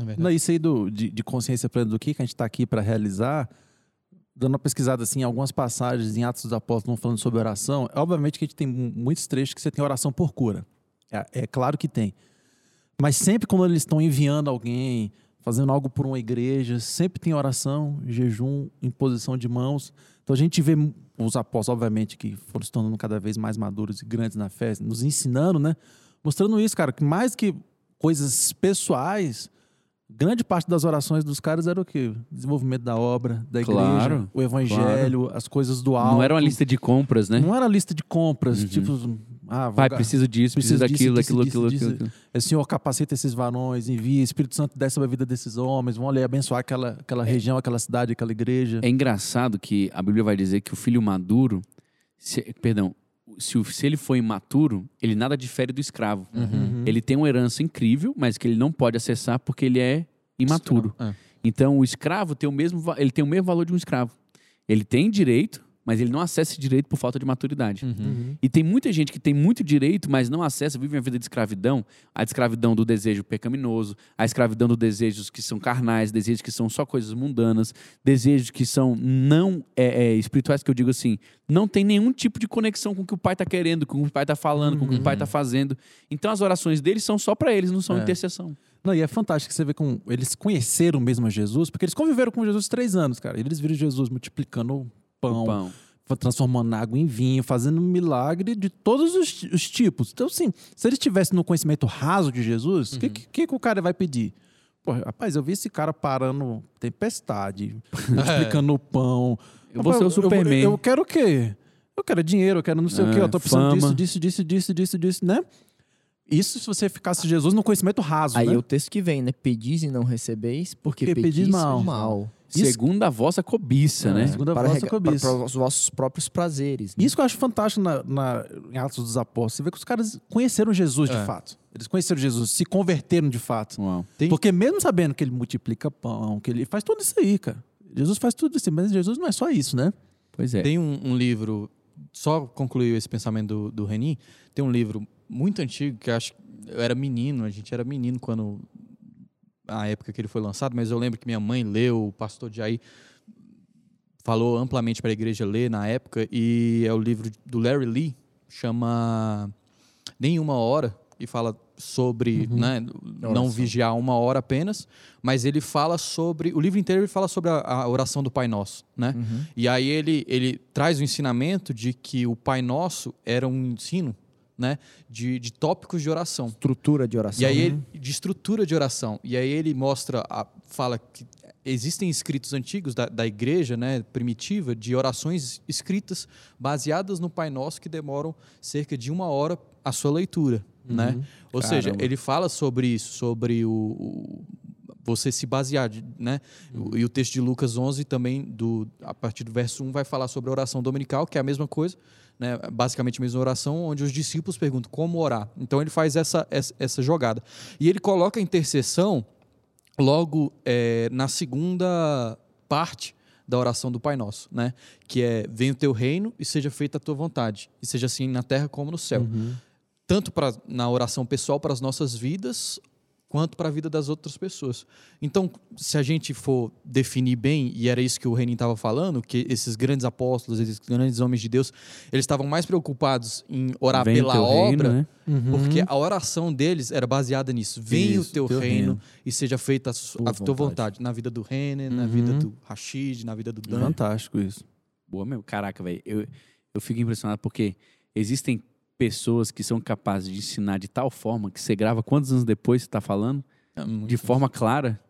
É Não, isso aí do, de, de consciência plena do que, que a gente está aqui para realizar, dando uma pesquisada assim, algumas passagens em Atos dos Apóstolos falando sobre oração, é obviamente que a gente tem mu- muitos trechos que você tem oração por cura. É, é claro que tem. Mas sempre quando eles estão enviando alguém, fazendo algo por uma igreja, sempre tem oração, jejum, imposição de mãos. Então a gente vê os apóstolos, obviamente, que foram se tornando cada vez mais maduros e grandes na fé, nos ensinando, né? Mostrando isso, cara, que mais que coisas pessoais, grande parte das orações dos caras era o quê? Desenvolvimento da obra, da igreja, Claro, o evangelho, as coisas do alto. Não era uma lista de compras, né? Não era lista de compras, Uhum. tipo, ah, Pai, preciso disso, preciso, preciso daquilo, disso, aquilo, disso, aquilo, disso. aquilo, aquilo. é, Senhor, capacita esses varões, envia, Espírito Santo desce sobre a vida desses homens, vão ali abençoar aquela, aquela região, aquela cidade, aquela igreja. É engraçado que a Bíblia vai dizer que o filho maduro, se- perdão, se, se ele for imaturo, ele nada difere do escravo. Uhum. Ele tem uma herança incrível, mas que ele não pode acessar porque ele é imaturo. É. Então o escravo tem o mesmo, ele tem o mesmo valor de um escravo. Ele tem direito, mas ele não acessa esse direito por falta de maturidade. Uhum. E tem muita gente que tem muito direito, mas não acessa, vive uma vida de escravidão. A escravidão do desejo pecaminoso, a escravidão dos desejos que são carnais, desejos que são só coisas mundanas, desejos que são não é, é, espirituais, que eu digo assim, não tem nenhum tipo de conexão com o que o pai está querendo, com o que o pai está falando, com o que o pai está fazendo. Então as orações deles são só para eles, não são É. intercessão. Não, e é fantástico que você vê com eles conheceram mesmo a Jesus, porque eles conviveram com Jesus três anos, cara. Eles viram Jesus multiplicando pão, O pão. transformando água em vinho, fazendo milagre de todos os, os tipos. Então, assim, se eles tivessem no conhecimento raso de Jesus, o que, que, que o cara vai pedir? Pô, rapaz, eu vi esse cara parando tempestade, multiplicando o pão. Eu vou ser o Superman. Eu, eu quero o quê? Eu quero dinheiro, eu quero não sei o quê, É, eu tô precisando fama. disso, disso, disso, disso, disso, disso, né? Isso se você ficasse Jesus no conhecimento raso, Aí né? é o texto que vem, né? Pedis e não recebeis, porque, Porque pedis pedis mal. mal. Isso- Segundo a vossa cobiça, É. né? Segundo a para, vossa rega- cobiça. para- para os vossos próprios prazeres. né? Isso que eu acho fantástico na, na- em Atos dos Apóstolos. Você vê que os caras conheceram Jesus de É. fato. Eles conheceram Jesus, se converteram de fato. Uau. Tem- Porque mesmo sabendo que ele multiplica pão, que ele faz tudo isso aí, cara. Jesus faz tudo isso, mas Jesus não é só isso, né? Pois é. Tem um, um livro, só concluiu esse pensamento do, do Renin, tem um livro muito antigo que eu acho eu era menino, a gente era menino quando a época que ele foi lançado, mas eu lembro que minha mãe leu, o pastor Jair falou amplamente para a igreja ler na época e é o livro do Larry Lee, chama Nenhuma Hora e fala sobre, né, não Oração. vigiar uma hora apenas, mas ele fala sobre, o livro inteiro ele fala sobre a, a oração do Pai Nosso, né? Uhum. E aí ele, ele traz o ensinamento de que o Pai Nosso era um ensino né, de, de tópicos de oração. Estrutura de oração. E aí ele, de estrutura de oração. E aí ele mostra, a- fala que existem escritos antigos da, da igreja, né, primitiva, de orações escritas baseadas no Pai Nosso que demoram cerca de uma hora a sua leitura, né? Ou seja, Caramba. ele fala sobre isso, sobre o, o- você se basear, né? O- E o texto de Lucas 11 também, do, a partir do verso 1, vai falar sobre a oração dominical, que é a mesma coisa, né? basicamente a mesma oração, onde os discípulos perguntam como orar. Então ele faz essa, essa, essa jogada. E ele coloca a intercessão logo é, na segunda parte da oração do Pai Nosso, né? que é venha o teu reino e seja feita a tua vontade, e seja assim na terra como no céu tanto pra, na oração pessoal para as nossas vidas, quanto para a vida das outras pessoas. Então, se a gente for definir bem, e era isso que o Renin estava falando, que esses grandes apóstolos, esses grandes homens de Deus, eles estavam mais preocupados em orar Vem o pela teu reino, obra, né? porque a oração deles era baseada nisso. Venha o Isso, teu, teu reino, reino. e seja feita a, Tua a tua vontade. vontade. Na vida do na Uhum. vida do Rashid, na vida do Dan. Fantástico isso. Boa mesmo. Caraca, velho. Eu, eu fico impressionado porque existem pessoas que são capazes de ensinar de tal forma que você grava quantos anos depois você tá falando, É de forma clara,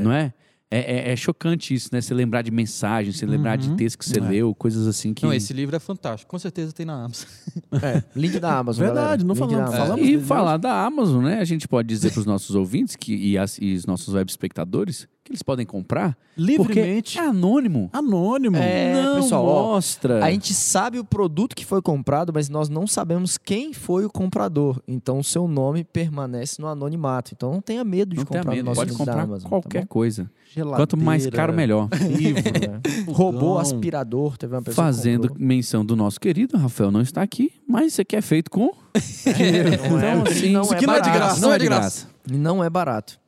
não é? É, é- é chocante isso, né? Você lembrar de mensagem, você lembrar de Uhum. texto que você É. leu, coisas assim que. Não, esse livro é fantástico. Com certeza tem na Amazon. É, link da Amazon, Verdade, galera. não Link falamos- Amazon. falamos E falar da Amazon, né? A gente pode dizer para os nossos ouvintes que, e, as- e os nossos web espectadores que eles podem comprar Livremente. porque é anônimo. Anônimo. É, não pessoal, ó, mostra. A gente sabe o produto que foi comprado, mas nós não sabemos quem foi o comprador. Então, o seu nome permanece no anonimato. Então, não tenha medo de não comprar medo, no nosso pode comprar Amazon. qualquer tá coisa. Geladeira, Quanto mais caro, melhor. Livro. bom? É. Robô aspirador, teve uma pessoa Fazendo menção do nosso querido Rafael não está aqui, mas isso aqui é feito com Não é, Então, assim, não isso é aqui não é de graça, não é de graça. Não é barato.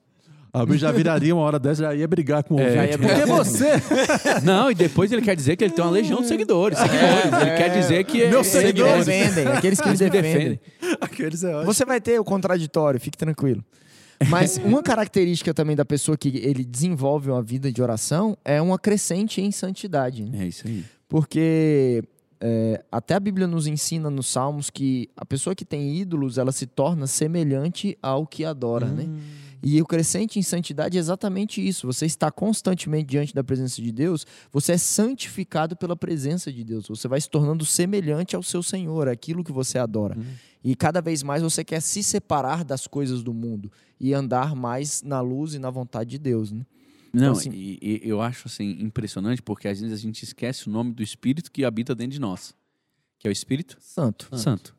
A já viraria uma hora dessa, já ia brigar com o É, ouvinte. ia Porque brigar. você... Não, e depois ele quer dizer que ele tem uma legião de seguidores. seguidores. ele quer dizer que Meus me seguidores. defendem, aqueles que me defendem. Aqueles é ótimo. Você vai ter o contraditório, fique tranquilo. Mas uma característica também da pessoa que ele desenvolve uma vida de oração é uma crescente em santidade. né? É isso aí. Porque é, até a Bíblia nos ensina nos Salmos que a pessoa que tem ídolos, ela se torna semelhante ao que adora, né? E o crescente em santidade é exatamente isso. Você está constantemente diante da presença de Deus, você é santificado pela presença de Deus. Você vai se tornando semelhante ao seu Senhor, aquilo que você adora. E cada vez mais você quer se separar das coisas do mundo e andar mais na luz e na vontade de Deus, né? Não, assim- e, e eu acho assim impressionante porque às vezes a gente esquece o nome do Espírito que habita dentro de nós, que é o Espírito Santo. Santo.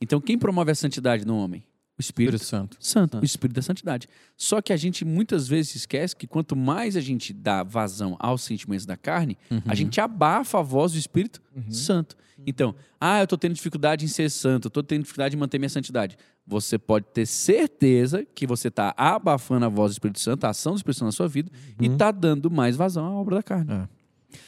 Então quem promove a santidade no homem? O Espírito, Espírito Santo. Santo, o Espírito da Santidade. Só que a gente muitas vezes esquece que quanto mais a gente dá vazão aos sentimentos da carne, a gente abafa a voz do Espírito Santo. Então, ah, eu tô tendo dificuldade em ser santo, eu tô tendo dificuldade em manter minha santidade. Você pode ter certeza que você está abafando a voz do Espírito Santo, a ação do Espírito Santo na sua vida, e está dando mais vazão à obra da carne. É.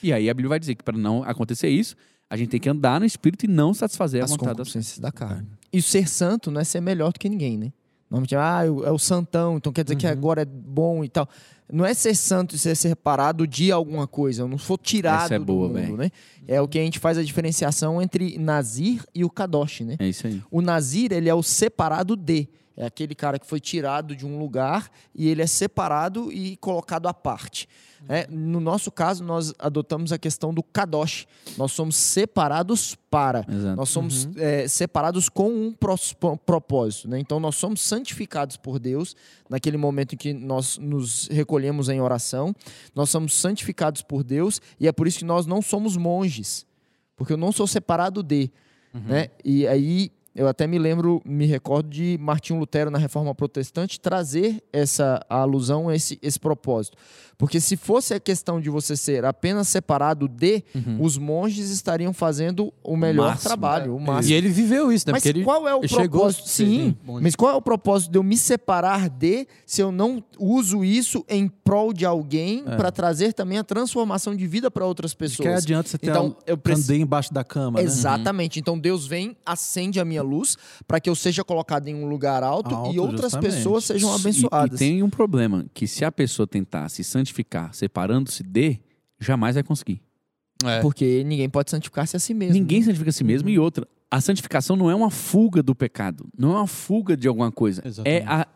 E aí a Bíblia vai dizer que para não acontecer isso, a gente tem que andar no Espírito e não satisfazer a as vontade da concupiscências da carne. E ser santo não é ser melhor do que ninguém, né? Normalmente, ah, é o santão, então quer dizer que agora é bom e tal. Não é ser santo e ser separado de alguma coisa, eu não for tirado Essa é boa, do mundo, velho. né? É o que a gente faz a diferenciação entre Nazir e o Kadosh, né? É isso aí. O Nazir, ele é o separado de. É aquele cara que foi tirado de um lugar e ele é separado e colocado à parte. É, no nosso caso, nós adotamos a questão do Kadosh. Nós somos separados para. Exato. Nós somos é, separados com um propósito. Né? Então, nós somos santificados por Deus naquele momento em que nós nos recolhemos em oração. Nós somos santificados por Deus e é por isso que nós não somos monges. Porque eu não sou separado de. Né? E aí eu até me lembro, me recordo de Martinho Lutero na Reforma Protestante trazer essa a alusão, esse, esse propósito. Porque se fosse a questão de você ser apenas separado de, os monges estariam fazendo o melhor máximo. trabalho, o E máximo. ele viveu isso, né? Mas Porque qual é o propósito? Sim, bom. mas qual é o propósito de eu me separar de se eu não uso isso em prol de alguém para trazer também a transformação de vida para outras De pessoas? que adianta você ter Então, a eu preciso- embaixo da cama, né? Exatamente. Então Deus vem, acende a minha luz para que eu seja colocado em um lugar alto, Alto, e outras justamente. pessoas sejam E- abençoadas. E, tem um problema, que se a pessoa tentar se santificar separando-se de, jamais vai conseguir. É. Porque ninguém pode santificar-se a si mesmo. Ninguém santifica a si mesmo. Uhum. E outra, a santificação não é uma fuga do pecado, não é uma fuga de alguma coisa. Exatamente. É a-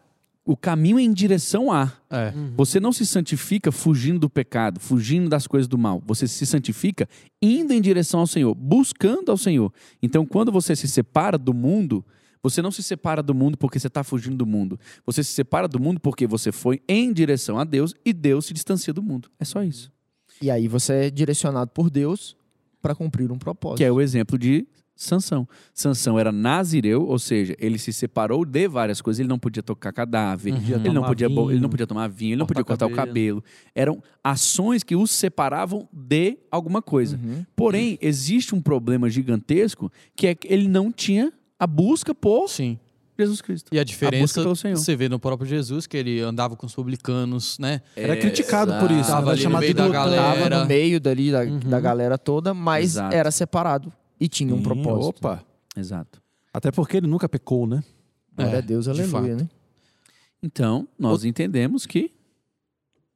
o caminho em direção a. É. Você não se santifica fugindo do pecado, fugindo das coisas do mal. Você se santifica indo em direção ao Senhor, buscando ao Senhor. Então, quando você se separa do mundo, você não se separa do mundo porque você está fugindo do mundo. Você se separa do mundo porque você foi em direção a Deus e Deus se distancia do mundo. É só isso. E aí você é direcionado por Deus para cumprir um propósito. Que é o exemplo de Sansão. Sansão era nazireu, ou seja, ele se separou de várias coisas. Ele não podia tocar cadáver, ele, não podia, bo- ele não vinho, podia tomar vinho, ele não podia cortar cortar o cabelo. Eram ações que os separavam de alguma coisa. Uhum. Porém, existe um problema gigantesco que é que ele não tinha a busca por Sim. Jesus Cristo. E a A diferença busca pelo Senhor. você vê no próprio Jesus, que ele andava com os publicanos, né? Era criticado por isso. Tava Era ali no chamado meio de da glutão. galera. Tava no meio dali da, Uhum. da galera toda, mas Exato. era separado e tinha um Sim, propósito. Opa. Exato. Até porque ele nunca pecou, né? Glória É, a Deus, de aleluia, fato. né? Então, nós entendemos que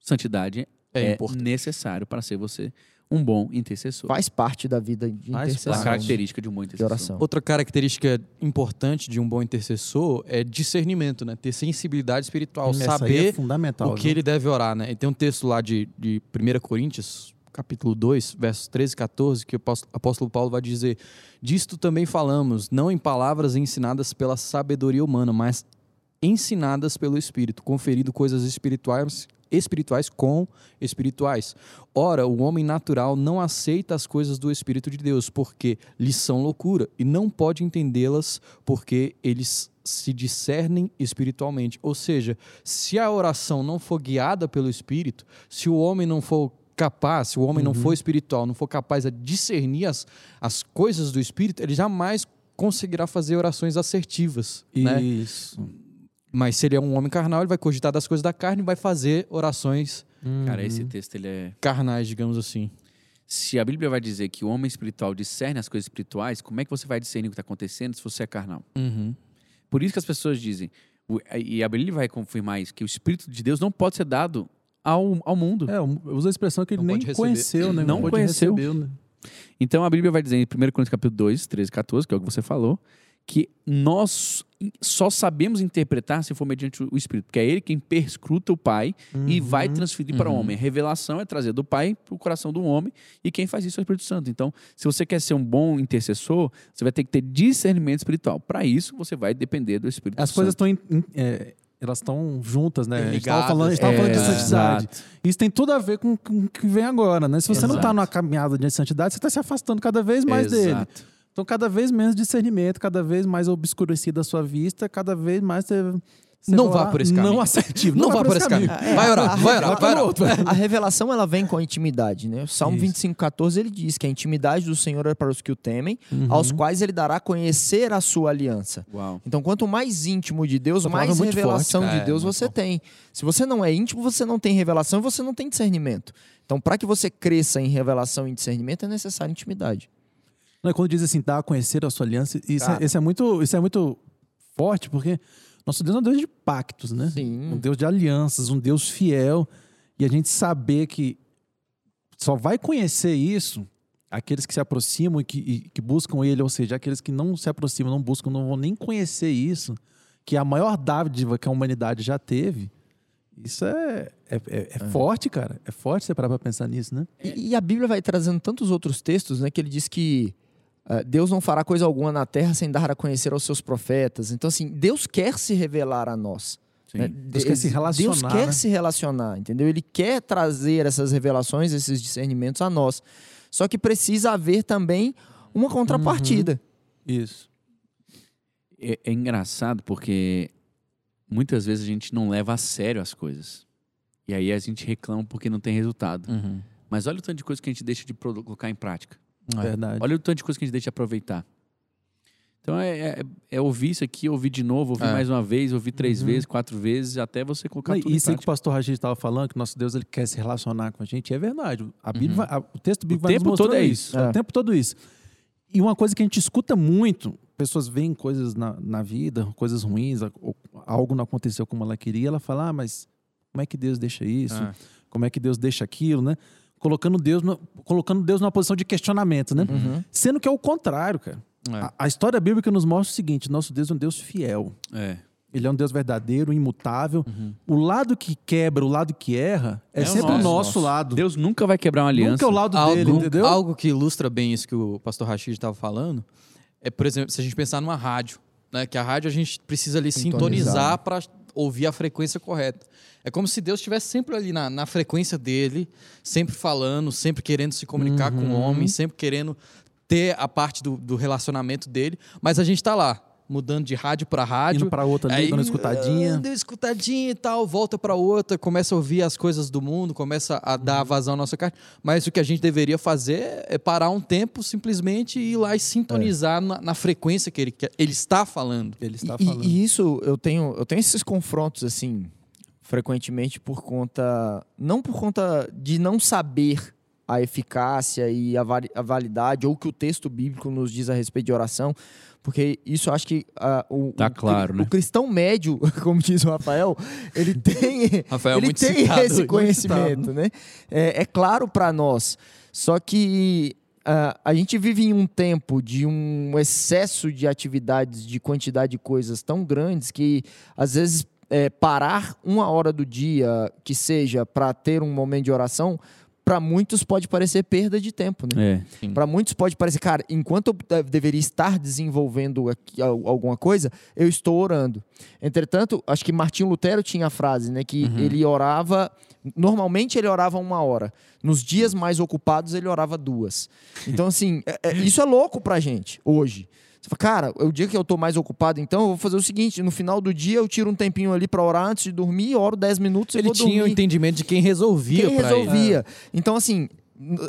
santidade É, é, importante. necessário para ser você um bom intercessor. Faz parte da vida de Faz a intercessão. parte. característica de um bom de intercessor. oração. Outra característica importante de um bom intercessor é discernimento, né? Ter sensibilidade espiritual, Essa aí saber é fundamental. o que viu? ele deve orar, né? E tem um texto lá de, de 1 Coríntios, capítulo 2, versos 13 e 14, que o após- apóstolo Paulo vai dizer: Disto também falamos, não em palavras ensinadas pela sabedoria humana, mas ensinadas pelo Espírito, conferindo coisas espirituais espirituais com espirituais. Ora, o homem natural não aceita as coisas do Espírito de Deus, porque lhes são loucura, e não pode entendê-las, porque eles se discernem espiritualmente. Ou seja, se a oração não for guiada pelo Espírito, se o homem não for capaz, se o homem não for espiritual, não for capaz de discernir as, as coisas do Espírito, ele jamais conseguirá fazer orações assertivas, né? Isso. Mas se ele é um homem carnal, ele vai cogitar das coisas da carne e vai fazer orações Cara, Uhum. esse texto ele é. carnais, digamos assim. Se a Bíblia vai dizer que o homem espiritual discerne as coisas espirituais, como é que você vai discernir o que está acontecendo se você é carnal? Uhum. Por isso que as pessoas dizem, e a Bíblia vai confirmar isso, que o Espírito de Deus não pode ser dado ao, ao mundo. É, usa a expressão que ele Não nem conheceu, né? Não pode conheceu. receber, né? Então a Bíblia vai dizer em 1 Coríntios capítulo 2, 13 e 14, que é o que você falou, que nós só sabemos interpretar se for mediante o Espírito, porque é ele quem perscruta o Pai e vai transferir para o Uhum. homem. A revelação é trazer do Pai para o coração do homem e quem faz isso é o Espírito Santo. Então, se você quer ser um bom intercessor, você vai ter que ter discernimento espiritual. Para isso, você vai depender do Espírito As Santo. coisas estão elas estão juntas, né? A gente estava Ligadas. falando, a gente tava falando de É, santidade. exato. Isso tem tudo a ver com, com o que vem agora, né? Se você não está Exato. numa caminhada de santidade, você está se afastando cada vez mais dele. Exato. Então, cada vez menos discernimento, cada vez mais obscurecida a sua vista, cada vez mais você. Você Não vá por esse caminho. Não assertivo. Não, vá por esse caminho. É, vai orar, a- vai orar, vai orar. A revelação ela vem com a intimidade, né? O Salmo Isso. 25:14 ele diz que a intimidade do Senhor é para os que o temem, Uhum. aos quais ele dará a conhecer a sua aliança. Uau. Então, quanto mais íntimo de Deus, mais é revelação forte, de Deus é você tem. Se você não é íntimo, você não tem revelação e você não tem discernimento. Então, para que você cresça em revelação e discernimento, é necessária intimidade. Não, quando diz assim, dá a conhecer a sua aliança, isso, é, isso é muito, isso é muito forte, porque nosso Deus é um Deus de pactos, né? Sim. Um Deus de alianças, um Deus fiel. E a gente saber que só vai conhecer isso aqueles que se aproximam e que, e que buscam Ele, ou seja, aqueles que não se aproximam, não buscam, não vão nem conhecer isso, que é a maior dádiva que a humanidade já teve. Isso é, é, é- é forte, cara. É forte você parar pra pensar nisso, né? E, e a Bíblia vai trazendo tantos outros textos, né? Que ele diz que Deus não fará coisa alguma na terra sem dar a conhecer aos seus profetas. Então, assim, Deus quer se revelar a nós. Sim. né? Deus quer se relacionar, Deus quer né? se relacionar, entendeu? Ele quer trazer essas revelações, esses discernimentos a nós. Só que precisa haver também uma contrapartida. Isso. É, é engraçado porque muitas vezes a gente não leva a sério as coisas. E aí a gente reclama porque não tem resultado. Uhum. Mas olha o tanto de coisa que a gente deixa de colocar em prática. Verdade. Olha o tanto de coisa que a gente deixa de aproveitar. Então é, é- é ouvir isso aqui, ouvir de novo, ouvir É. mais uma vez, ouvir três Uhum. vezes, quatro vezes, até você colocar Não, tudo em isso aí que o pastor Ragid estava falando, que nosso Deus ele quer se relacionar com a gente, é verdade. A Bíblia Uhum. vai- a- o texto bíblico O vai nos tempo mostrando todo é isso. É. O tempo todo isso. E uma coisa que a gente escuta muito, pessoas veem coisas na, na vida, coisas ruins, algo não aconteceu como ela queria, ela fala, ah, mas como é que Deus deixa isso? Ah. Como é que Deus deixa aquilo, né? Colocando Deus, no- colocando Deus numa posição de questionamento, né? Uhum. Sendo que é o contrário, cara. É. A, a história bíblica nos mostra o seguinte, nosso Deus é um Deus fiel. É. Ele é um Deus verdadeiro, imutável. Uhum. O lado que quebra, o lado que erra, é, É sempre o nosso. nosso lado. Deus nunca vai quebrar uma aliança. Nunca é o lado algo, dele, entendeu? algo que ilustra bem isso que o pastor Rashid estava falando é, por exemplo, se a gente pensar numa rádio, né? Que a rádio a gente precisa ali Sintonizar. sintonizar para ouvir a frequência correta. É como se Deus estivesse sempre ali na, na frequência dele, sempre falando, sempre querendo se comunicar com o Uhum. homem, sempre querendo ter a parte do, do relacionamento dele, mas a gente está lá, mudando de rádio para rádio. Indo pra outra ali, Aí, dando escutadinha. ah, Deu escutadinha e tal, volta pra outra, começa a ouvir as coisas do mundo, começa a dar Uhum. vazão à nossa carne. Mas o que a gente deveria fazer é parar um tempo, simplesmente ir lá e sintonizar na, na frequência que ele, que ele está falando. Ele está E- falando. E, isso eu tenho, eu tenho esses confrontos assim frequentemente por conta não por conta de não saber a eficácia e a, validade ou o que o texto bíblico nos diz a respeito de oração, porque isso acho que ah, o, Tá o claro, né? o cristão médio, como diz o Rafael, ele tem Rafael, ele muito tem citado, esse conhecimento, né? É, é claro para nós. Só que ah, a gente vive em um tempo de um excesso de atividades, de quantidade de coisas tão grandes que às vezes é, parar uma hora do dia que seja para ter um momento de oração, para muitos pode parecer perda de tempo, né? É. Para muitos pode parecer, cara, enquanto eu de- deveria estar desenvolvendo aqui al- alguma coisa, eu estou orando. Entretanto, acho que Martinho Lutero tinha a frase, né, que ele orava, normalmente ele orava uma hora. Nos dias mais ocupados ele orava duas. Então assim, é- é- isso é louco pra gente hoje. Você fala, cara, o dia que eu tô mais ocupado, então eu vou fazer o seguinte: no final do dia eu tiro um tempinho ali pra orar antes de dormir, oro 10 minutos e Ele vou tinha o dormir entendimento de quem resolvia quem pra ele. resolvia. Então, assim,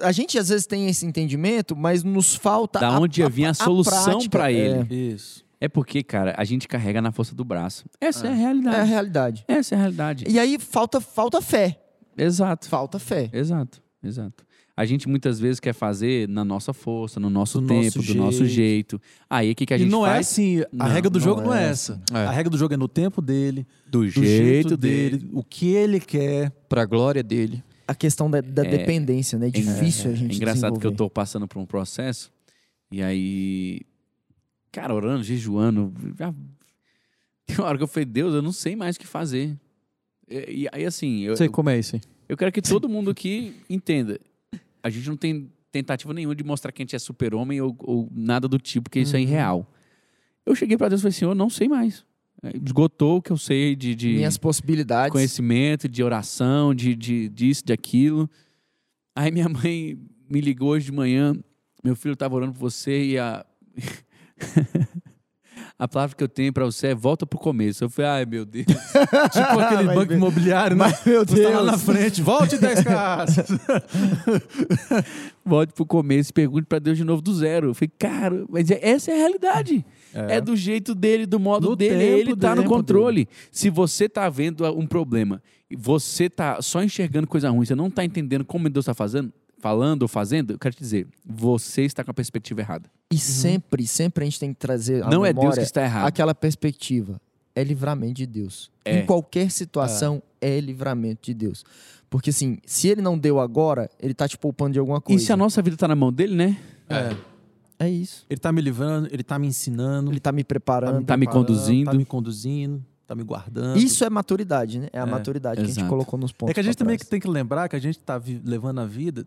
a gente às vezes tem esse entendimento, mas nos falta. Da a- onde ia a- vir a a solução pra ele. É. Isso. É porque, cara, a gente carrega na força do braço. Essa é, a É a realidade. realidade. Essa é a realidade. E aí falta, falta fé. Exato. Falta fé. Exato, exato. A gente muitas vezes quer fazer na nossa força, no nosso Do tempo, nosso do nosso jeito. Aí o que, que a e gente não é faz? assim, a Não, regra do não jogo não é é essa. É. A regra do jogo é no tempo dele, do do jeito, dele. o que ele quer. Pra glória dele. A questão da, da É. dependência, né? É difícil a gente É engraçado que eu tô passando por um processo e aí, cara, orando, jejuando, já... tem uma hora que eu falei, Deus, eu não sei mais o que fazer. E, e aí, assim, eu, Não sei como é isso. hein? eu quero que todo mundo aqui entenda. A gente não tem tentativa nenhuma de mostrar que a gente é super-homem ou, ou nada do tipo, porque isso é irreal. Eu cheguei pra Deus e falei, Senhor, eu não sei mais. É, Esgotou o que eu sei de, de Minhas possibilidades. conhecimento, de oração, de, de disso, de aquilo. Aí minha mãe me ligou hoje de manhã, meu filho estava orando por você e a a palavra que eu tenho para você é volta pro começo. Eu falei, ai meu Deus. Tipo aquele banco bem- imobiliário, né? Mas, meu Você tá lá Deus. na frente, volte 10 casas. Volte pro começo e pergunte para Deus de novo do zero. Eu falei, cara, mas é- essa é a realidade. É, do jeito dele, do modo No dele, ele tá no controle. Se você tá vendo um problema e você tá só enxergando coisa ruim, você não tá entendendo como Deus tá fazendo, falando ou fazendo, eu quero te dizer, você está com a perspectiva errada. E sempre, sempre a gente tem que trazer à não é Deus memória que está errado. aquela perspectiva. É livramento de Deus. É. Em qualquer situação, é. livramento de Deus. Porque assim, se ele não deu agora, ele tá te poupando de alguma E coisa. se a nossa vida tá na mão dele, né? É. É isso. Ele tá me livrando, ele tá me ensinando, Ele tá me preparando. Tá me preparando, conduzindo. Tá me conduzindo, tá me guardando. Isso é maturidade, né? É a É, maturidade que a gente exato. colocou nos pontos. É que a gente também trás. tem que lembrar que a gente tá levando a vida,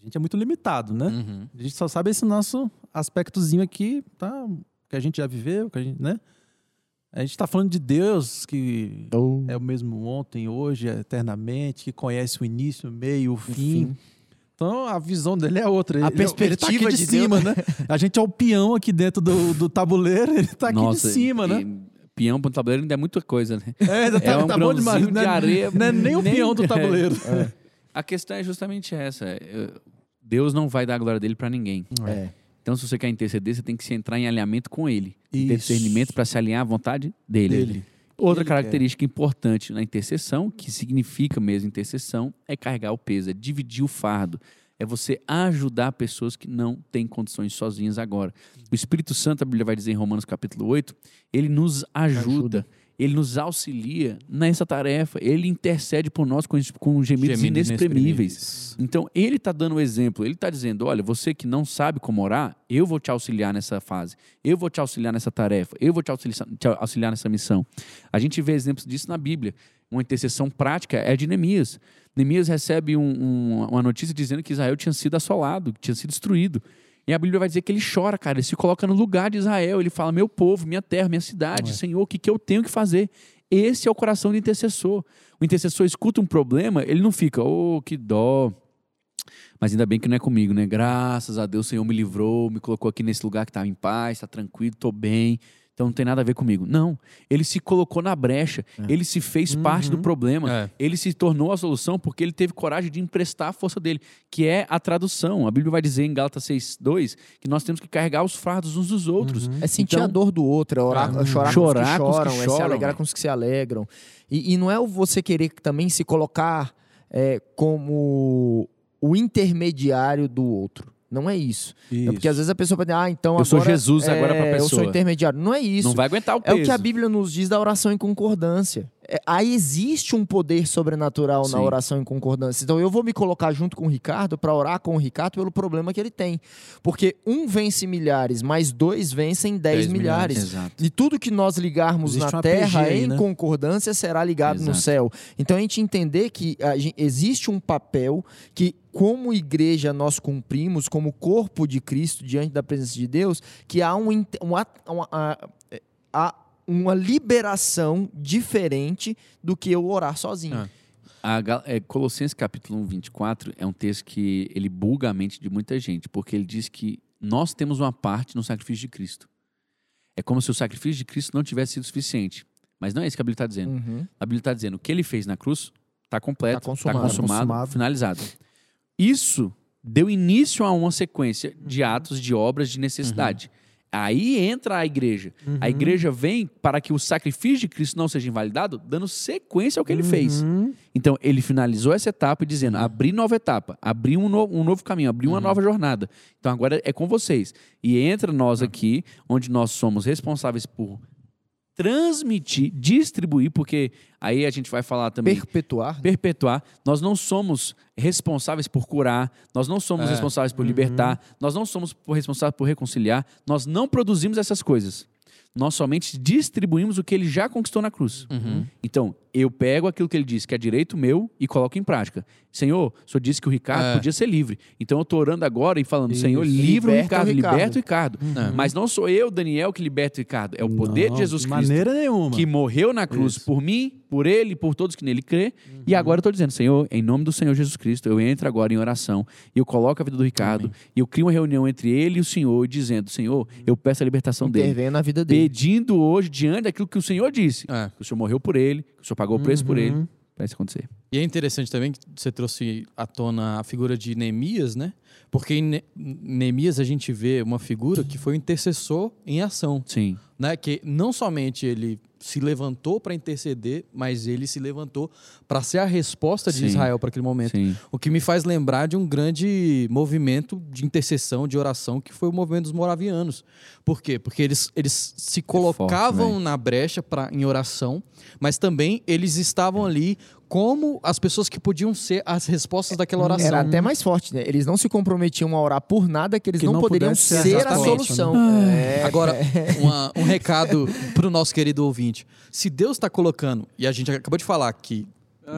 a gente é muito limitado, né? Uhum. A gente só sabe esse nosso aspectozinho aqui, tá? Que a gente já viveu, que a gente, né? A gente tá falando de Deus que Oh, é o mesmo ontem, hoje, eternamente, que conhece o início, o meio, o fim. fim. Então a visão dele é outra. A Ele- ele tá perspectiva aqui de cima, Deus, né? A gente é o peão aqui dentro do, do tabuleiro, ele tá aqui Nossa, de cima, né? e Peão pro tabuleiro ainda é muita coisa, né? É, ainda tá, É um tá bom demais. de é, areia, não é nem o peão do é. A questão é justamente essa. é, Deus não vai dar a glória dele para ninguém. É. Então, se você quer interceder, você tem que se entrar em alinhamento com ele. E ter Isso. discernimento para se alinhar à vontade dele. Dele. Outra Ele característica importante na intercessão, que significa mesmo intercessão, é carregar o peso, é dividir o fardo. É você ajudar pessoas que não têm condições sozinhas agora. O Espírito Santo, a Bíblia vai dizer em Romanos capítulo 8, ele nos ajuda, ele nos auxilia nessa tarefa, ele intercede por nós com, com gemidos, Gemidos inexprimíveis. Então, ele está dando o exemplo, ele está dizendo: olha, você que não sabe como orar, eu vou te auxiliar nessa fase, eu vou te auxiliar nessa tarefa, eu vou te auxiliar, te auxiliar nessa missão. A gente vê exemplos disso na Bíblia. Uma intercessão prática é de Neemias. Neemias recebe um- um- uma notícia dizendo que Israel tinha sido assolado, que tinha sido destruído. E a Bíblia vai dizer que ele chora, cara. Ele se coloca no lugar de Israel. Ele fala: Meu povo, minha terra, minha cidade, Senhor, o que, que eu tenho que fazer? Esse é o coração do intercessor. O intercessor escuta um problema, ele não fica, oh, que dó. Mas ainda bem que não é comigo, né? Graças a Deus, o Senhor me livrou, me colocou aqui nesse lugar que estava em paz, está tranquilo, estou bem. Então não tem nada a ver comigo. Não. Ele se colocou na brecha, ele se fez parte do problema, É. ele se tornou a solução porque ele teve coragem de emprestar a força dele, que é a tradução. A Bíblia vai dizer em Gálatas 6:2 que nós temos que carregar os fardos uns dos outros. É sentir Então- a dor do outro, é orar, É. é chorar, Chorar com os que choram, é se choram, alegrar com os que se alegram. E, e não é o você querer também se colocar é, como o intermediário do outro. Não é isso. É porque às vezes a pessoa pode dizer, ah, então Eu sou agora, Jesus é, agora pra Eu sou pessoa. intermediário. Não é isso. Não vai aguentar o É peso. o que a Bíblia nos diz da oração em concordância. É, aí existe um poder sobrenatural na Sim. oração em concordância. Então eu vou me colocar junto com o Ricardo para orar com o Ricardo pelo problema que ele tem. Porque um vence milhares, mais dois vencem dez, Dez milhares. Exato. E tudo que nós ligarmos Existe na terra aí, em né? concordância será ligado no Exato. céu. Então a gente entender que a gen- existe um papel que, como igreja, nós cumprimos, como corpo de Cristo diante da presença de Deus, que há, um, uma, uma- há uma liberação diferente do que eu orar sozinho. Ah. A é, Colossenses capítulo 1, 24 é um texto que ele buga a mente de muita gente, porque ele diz que nós temos uma parte no sacrifício de Cristo. É como se o sacrifício de Cristo não tivesse sido suficiente. Mas não é isso que a Bíblia está dizendo. Uhum. A Bíblia está dizendo o que ele fez na cruz está completo, Tá está consumado. consumado, Consumado. finalizado. Isso deu início a uma sequência de atos, de obras de necessidade. Aí entra a igreja. A igreja vem para que o sacrifício de Cristo não seja invalidado, dando sequência ao que ele fez. Uhum. Então, ele finalizou essa etapa e dizendo: abri nova etapa, abri um, no- um novo caminho, abri uma nova jornada. Então, agora é com vocês. E entra nós aqui, onde nós somos responsáveis por transmitir, distribuir, porque aí a gente vai falar também Perpetuar. perpetuar. Nós não somos responsáveis por curar, nós não somos responsáveis por libertar, nós não somos responsáveis por reconciliar, nós não produzimos essas coisas. Nós somente distribuímos o que ele já conquistou na cruz. Então, eu pego aquilo que ele disse, que é direito meu, e coloco em prática. Senhor, o senhor disse que o Ricardo É. podia ser livre. Então, eu estou orando agora e falando, Isso. Senhor, livra o Ricardo, Ricardo. liberta o Ricardo. Mas não sou eu, Daniel, que liberta o Ricardo. É o poder Não, de Jesus de Cristo maneira nenhuma. que morreu na cruz Isso. por mim, por ele, por todos que nele crê. E agora eu estou dizendo, Senhor, em nome do Senhor Jesus Cristo, eu entro agora em oração e eu coloco a vida do Ricardo e eu crio uma reunião entre ele e o Senhor, dizendo, Senhor, eu peço a libertação dele. Intervém na vida dele. Pedindo hoje, diante daquilo que o Senhor disse, É. que o Senhor morreu por ele, que o Senhor pagou o preço por ele, para isso acontecer. E é interessante também que você trouxe à tona a figura de Neemias, né? Porque em Ne- Neemias a gente vê uma figura que foi o intercessor em ação, Sim. né? Que não somente ele se levantou para interceder, mas ele se levantou para ser a resposta de Sim. Israel para aquele momento. Sim. O que me faz lembrar de um grande movimento de intercessão, de oração, que foi o movimento dos moravianos. Por quê? Porque eles, eles se colocavam velho. na brecha pra, em oração, mas também eles estavam ali como as pessoas que podiam ser as respostas daquela oração. Era até mais forte, né? Eles não se comprometiam a orar por nada que eles Que não, não poderiam ser ser a solução. É, Agora, uma- um recado pro nosso querido ouvinte. Se Deus está colocando, e a gente acabou de falar que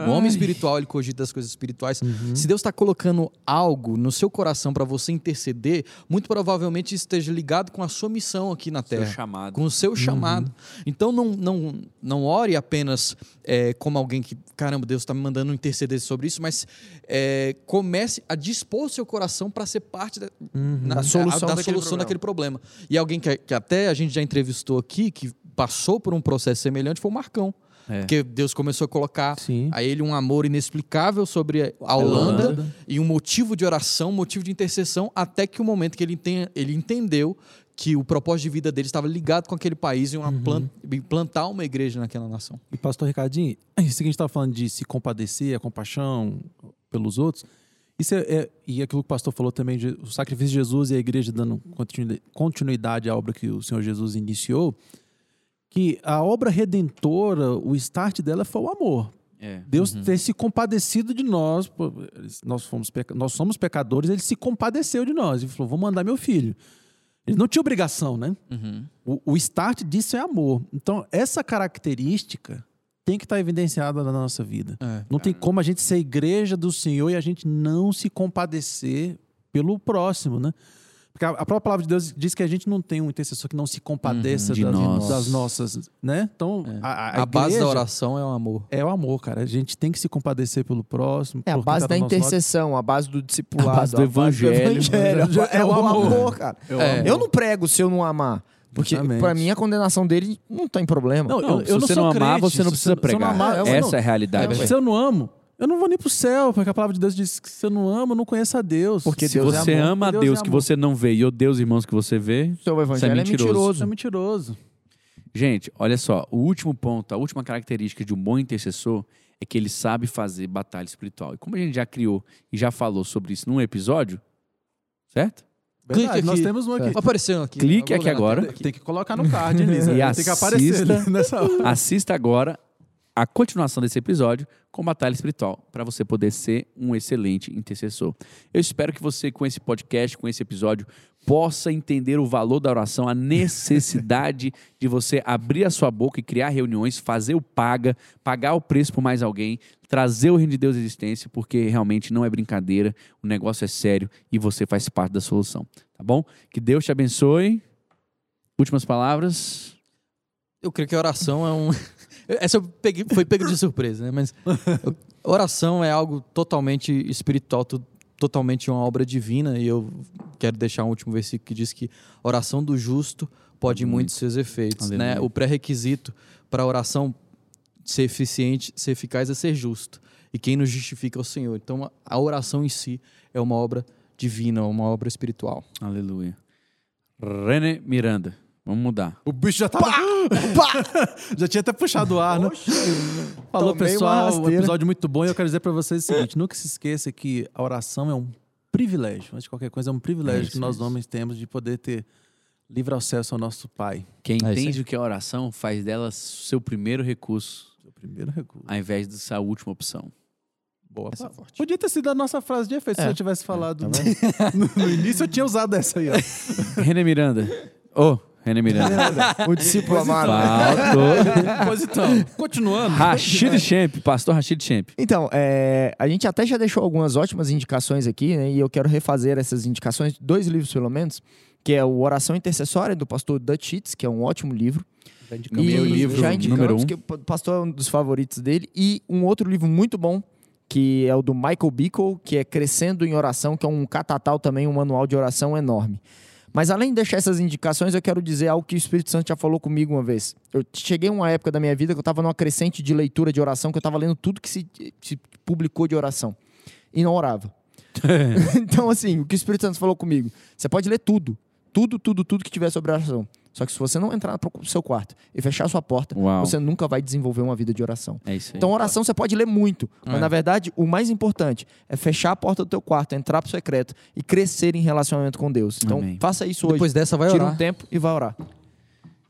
o homem espiritual ele cogita das coisas espirituais. Uhum. Se Deus está colocando algo no seu coração para você interceder, muito provavelmente esteja ligado com a sua missão aqui na Terra. chamado. Com o seu chamado. Então não, não, não ore apenas é, como alguém que, caramba, Deus está me mandando interceder sobre isso, mas é, comece a dispor o seu coração para ser parte da, na- Da solução da daquele solução problema. daquele problema. E alguém que, que até a gente já entrevistou aqui, que passou por um processo semelhante, foi o Marcão. É. Porque Deus começou a colocar Sim. a ele um amor inexplicável sobre a Holanda, Holanda. e um motivo de oração, um motivo de intercessão, até que o momento que ele, enten- ele entendeu que o propósito de vida dele estava ligado com aquele país e uma plan- e plantar uma igreja naquela nação. E pastor Ricardinho, isso que a gente estava falando de se compadecer, a compaixão pelos outros, isso é, é- e aquilo que o pastor falou também, de, o sacrifício de Jesus e a igreja dando continui- continuidade à obra que o Senhor Jesus iniciou, que a obra redentora, o start dela foi o amor. É. Deus ter se compadecido de nós, nós, fomos nós somos pecadores, ele se compadeceu de nós e falou: vou mandar meu filho. Ele não tinha obrigação, né? O, o start disso é amor. Então, essa característica tem que estar evidenciada na nossa vida. É. Não tem como a gente ser igreja do Senhor e a gente não se compadecer pelo próximo, né? Porque a própria palavra de Deus diz que a gente não tem um intercessor que não se compadeça Uhum, de das, nós. das nossas, né? Então, a, a, A, base da oração é o amor. é o amor, cara. A gente tem que se compadecer pelo próximo. É a base tá da do nosso lado. intercessão, a base do discipulado, A base do evangelho. evangelho. É o amor, cara. É. Eu não prego se eu não amar. Porque pra mim a condenação dele não tem problema. Não, eu, se eu não você não amar, crente, você não se precisa se eu não pregar. amar, eu Essa não- é a realidade. Se eu não amo, eu não vou nem pro céu, porque a palavra de Deus diz que se eu não amo, eu não conheço a Deus. Porque Se Deus é você amor. ama a Deus Deus é que você não vê e odeia os irmãos que você vê, seu evangelho é mentiroso. mentiroso. Isso é mentiroso. Gente, olha só, o último ponto, a última característica de um bom intercessor é que ele sabe fazer batalha espiritual. E como a gente já criou e já falou sobre isso num episódio, certo? Verdade, Clique nós aqui. temos um aqui. Apareceu aqui. Clique aqui agora. Tem que colocar no card, Elisa. E Tem que aparecer assista. ali nessa hora. Assista agora a continuação desse episódio com Batalha Espiritual, para você poder ser um excelente intercessor. Eu espero que você, com esse podcast, com esse episódio, possa entender o valor da oração, a necessidade de você abrir a sua boca e criar reuniões, fazer o paga, pagar o preço por mais alguém, trazer o reino de Deus à existência, porque realmente não é brincadeira, o negócio é sério e você faz parte da solução, tá bom? Que Deus te abençoe. Últimas palavras. Eu creio que a oração é um. Essa eu peguei, foi pego de surpresa, né? Mas oração é algo totalmente espiritual, tu- totalmente uma obra divina. E eu quero deixar um último versículo que diz que oração do justo pode Muito. muito seus efeitos. Né? Aleluia. O pré-requisito para a oração ser eficiente, ser eficaz, é ser justo. E quem nos justifica é o Senhor. Então a- a oração em si é uma obra divina, uma obra espiritual. Aleluia. René Miranda. Vamos mudar. O bicho já tava. já tinha até puxado o ar, né? Falou, Tomei uma pessoal. Um episódio muito bom. E eu quero dizer pra vocês o seguinte: nunca se esqueça que a oração é um privilégio. Antes de qualquer coisa, é um privilégio isso, que nós é homens temos de poder ter livre acesso ao nosso Pai. Quem É entende o que é oração faz dela seu primeiro recurso, Seu primeiro recurso. ao invés dessa última opção. Boa. Essa é forte. Podia ter sido a nossa frase de efeito se É. eu tivesse falado. Tá no, no início eu tinha usado essa aí, ó. René Miranda. Ô, René Miranda. O discípulo amado. Faltou. Pois então, continuando. Rashid Champ, pastor Rashid Champ. Então, é, a gente até já deixou algumas ótimas indicações aqui, né? E eu quero refazer essas indicações, dois livros pelo menos, que é o Oração Intercessória, do pastor Dutch Sheets, que é um ótimo livro. O meu livro já indicamos número um. que o pastor é um dos favoritos dele. E um outro livro muito bom, que é o do Michael Bickle, que é Crescendo em Oração, que é um catatal também, um manual de oração enorme. Mas além de deixar essas indicações, eu quero dizer algo que o Espírito Santo já falou comigo uma vez. Eu cheguei a uma época da minha vida que eu estava numa crescente de leitura de oração, que eu estava lendo tudo que se, se publicou de oração. E não orava. então, assim, o que o Espírito Santo falou comigo, você pode ler tudo. Tudo, tudo, tudo que tiver sobre oração. Só que se você não entrar pro seu quarto e fechar sua porta, Uau. você nunca vai desenvolver uma vida de oração. É isso aí. Então, oração você pode ler muito, mas É. na verdade o mais importante é fechar a porta do teu quarto, entrar pro secreto e crescer em relacionamento com Deus. Então, Amém. faça isso hoje. Depois dessa vai Tira orar. um tempo e vai orar.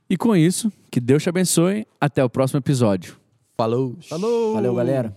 E com isso, que Deus te abençoe. Até o próximo episódio. Falou. Falou! Valeu, galera.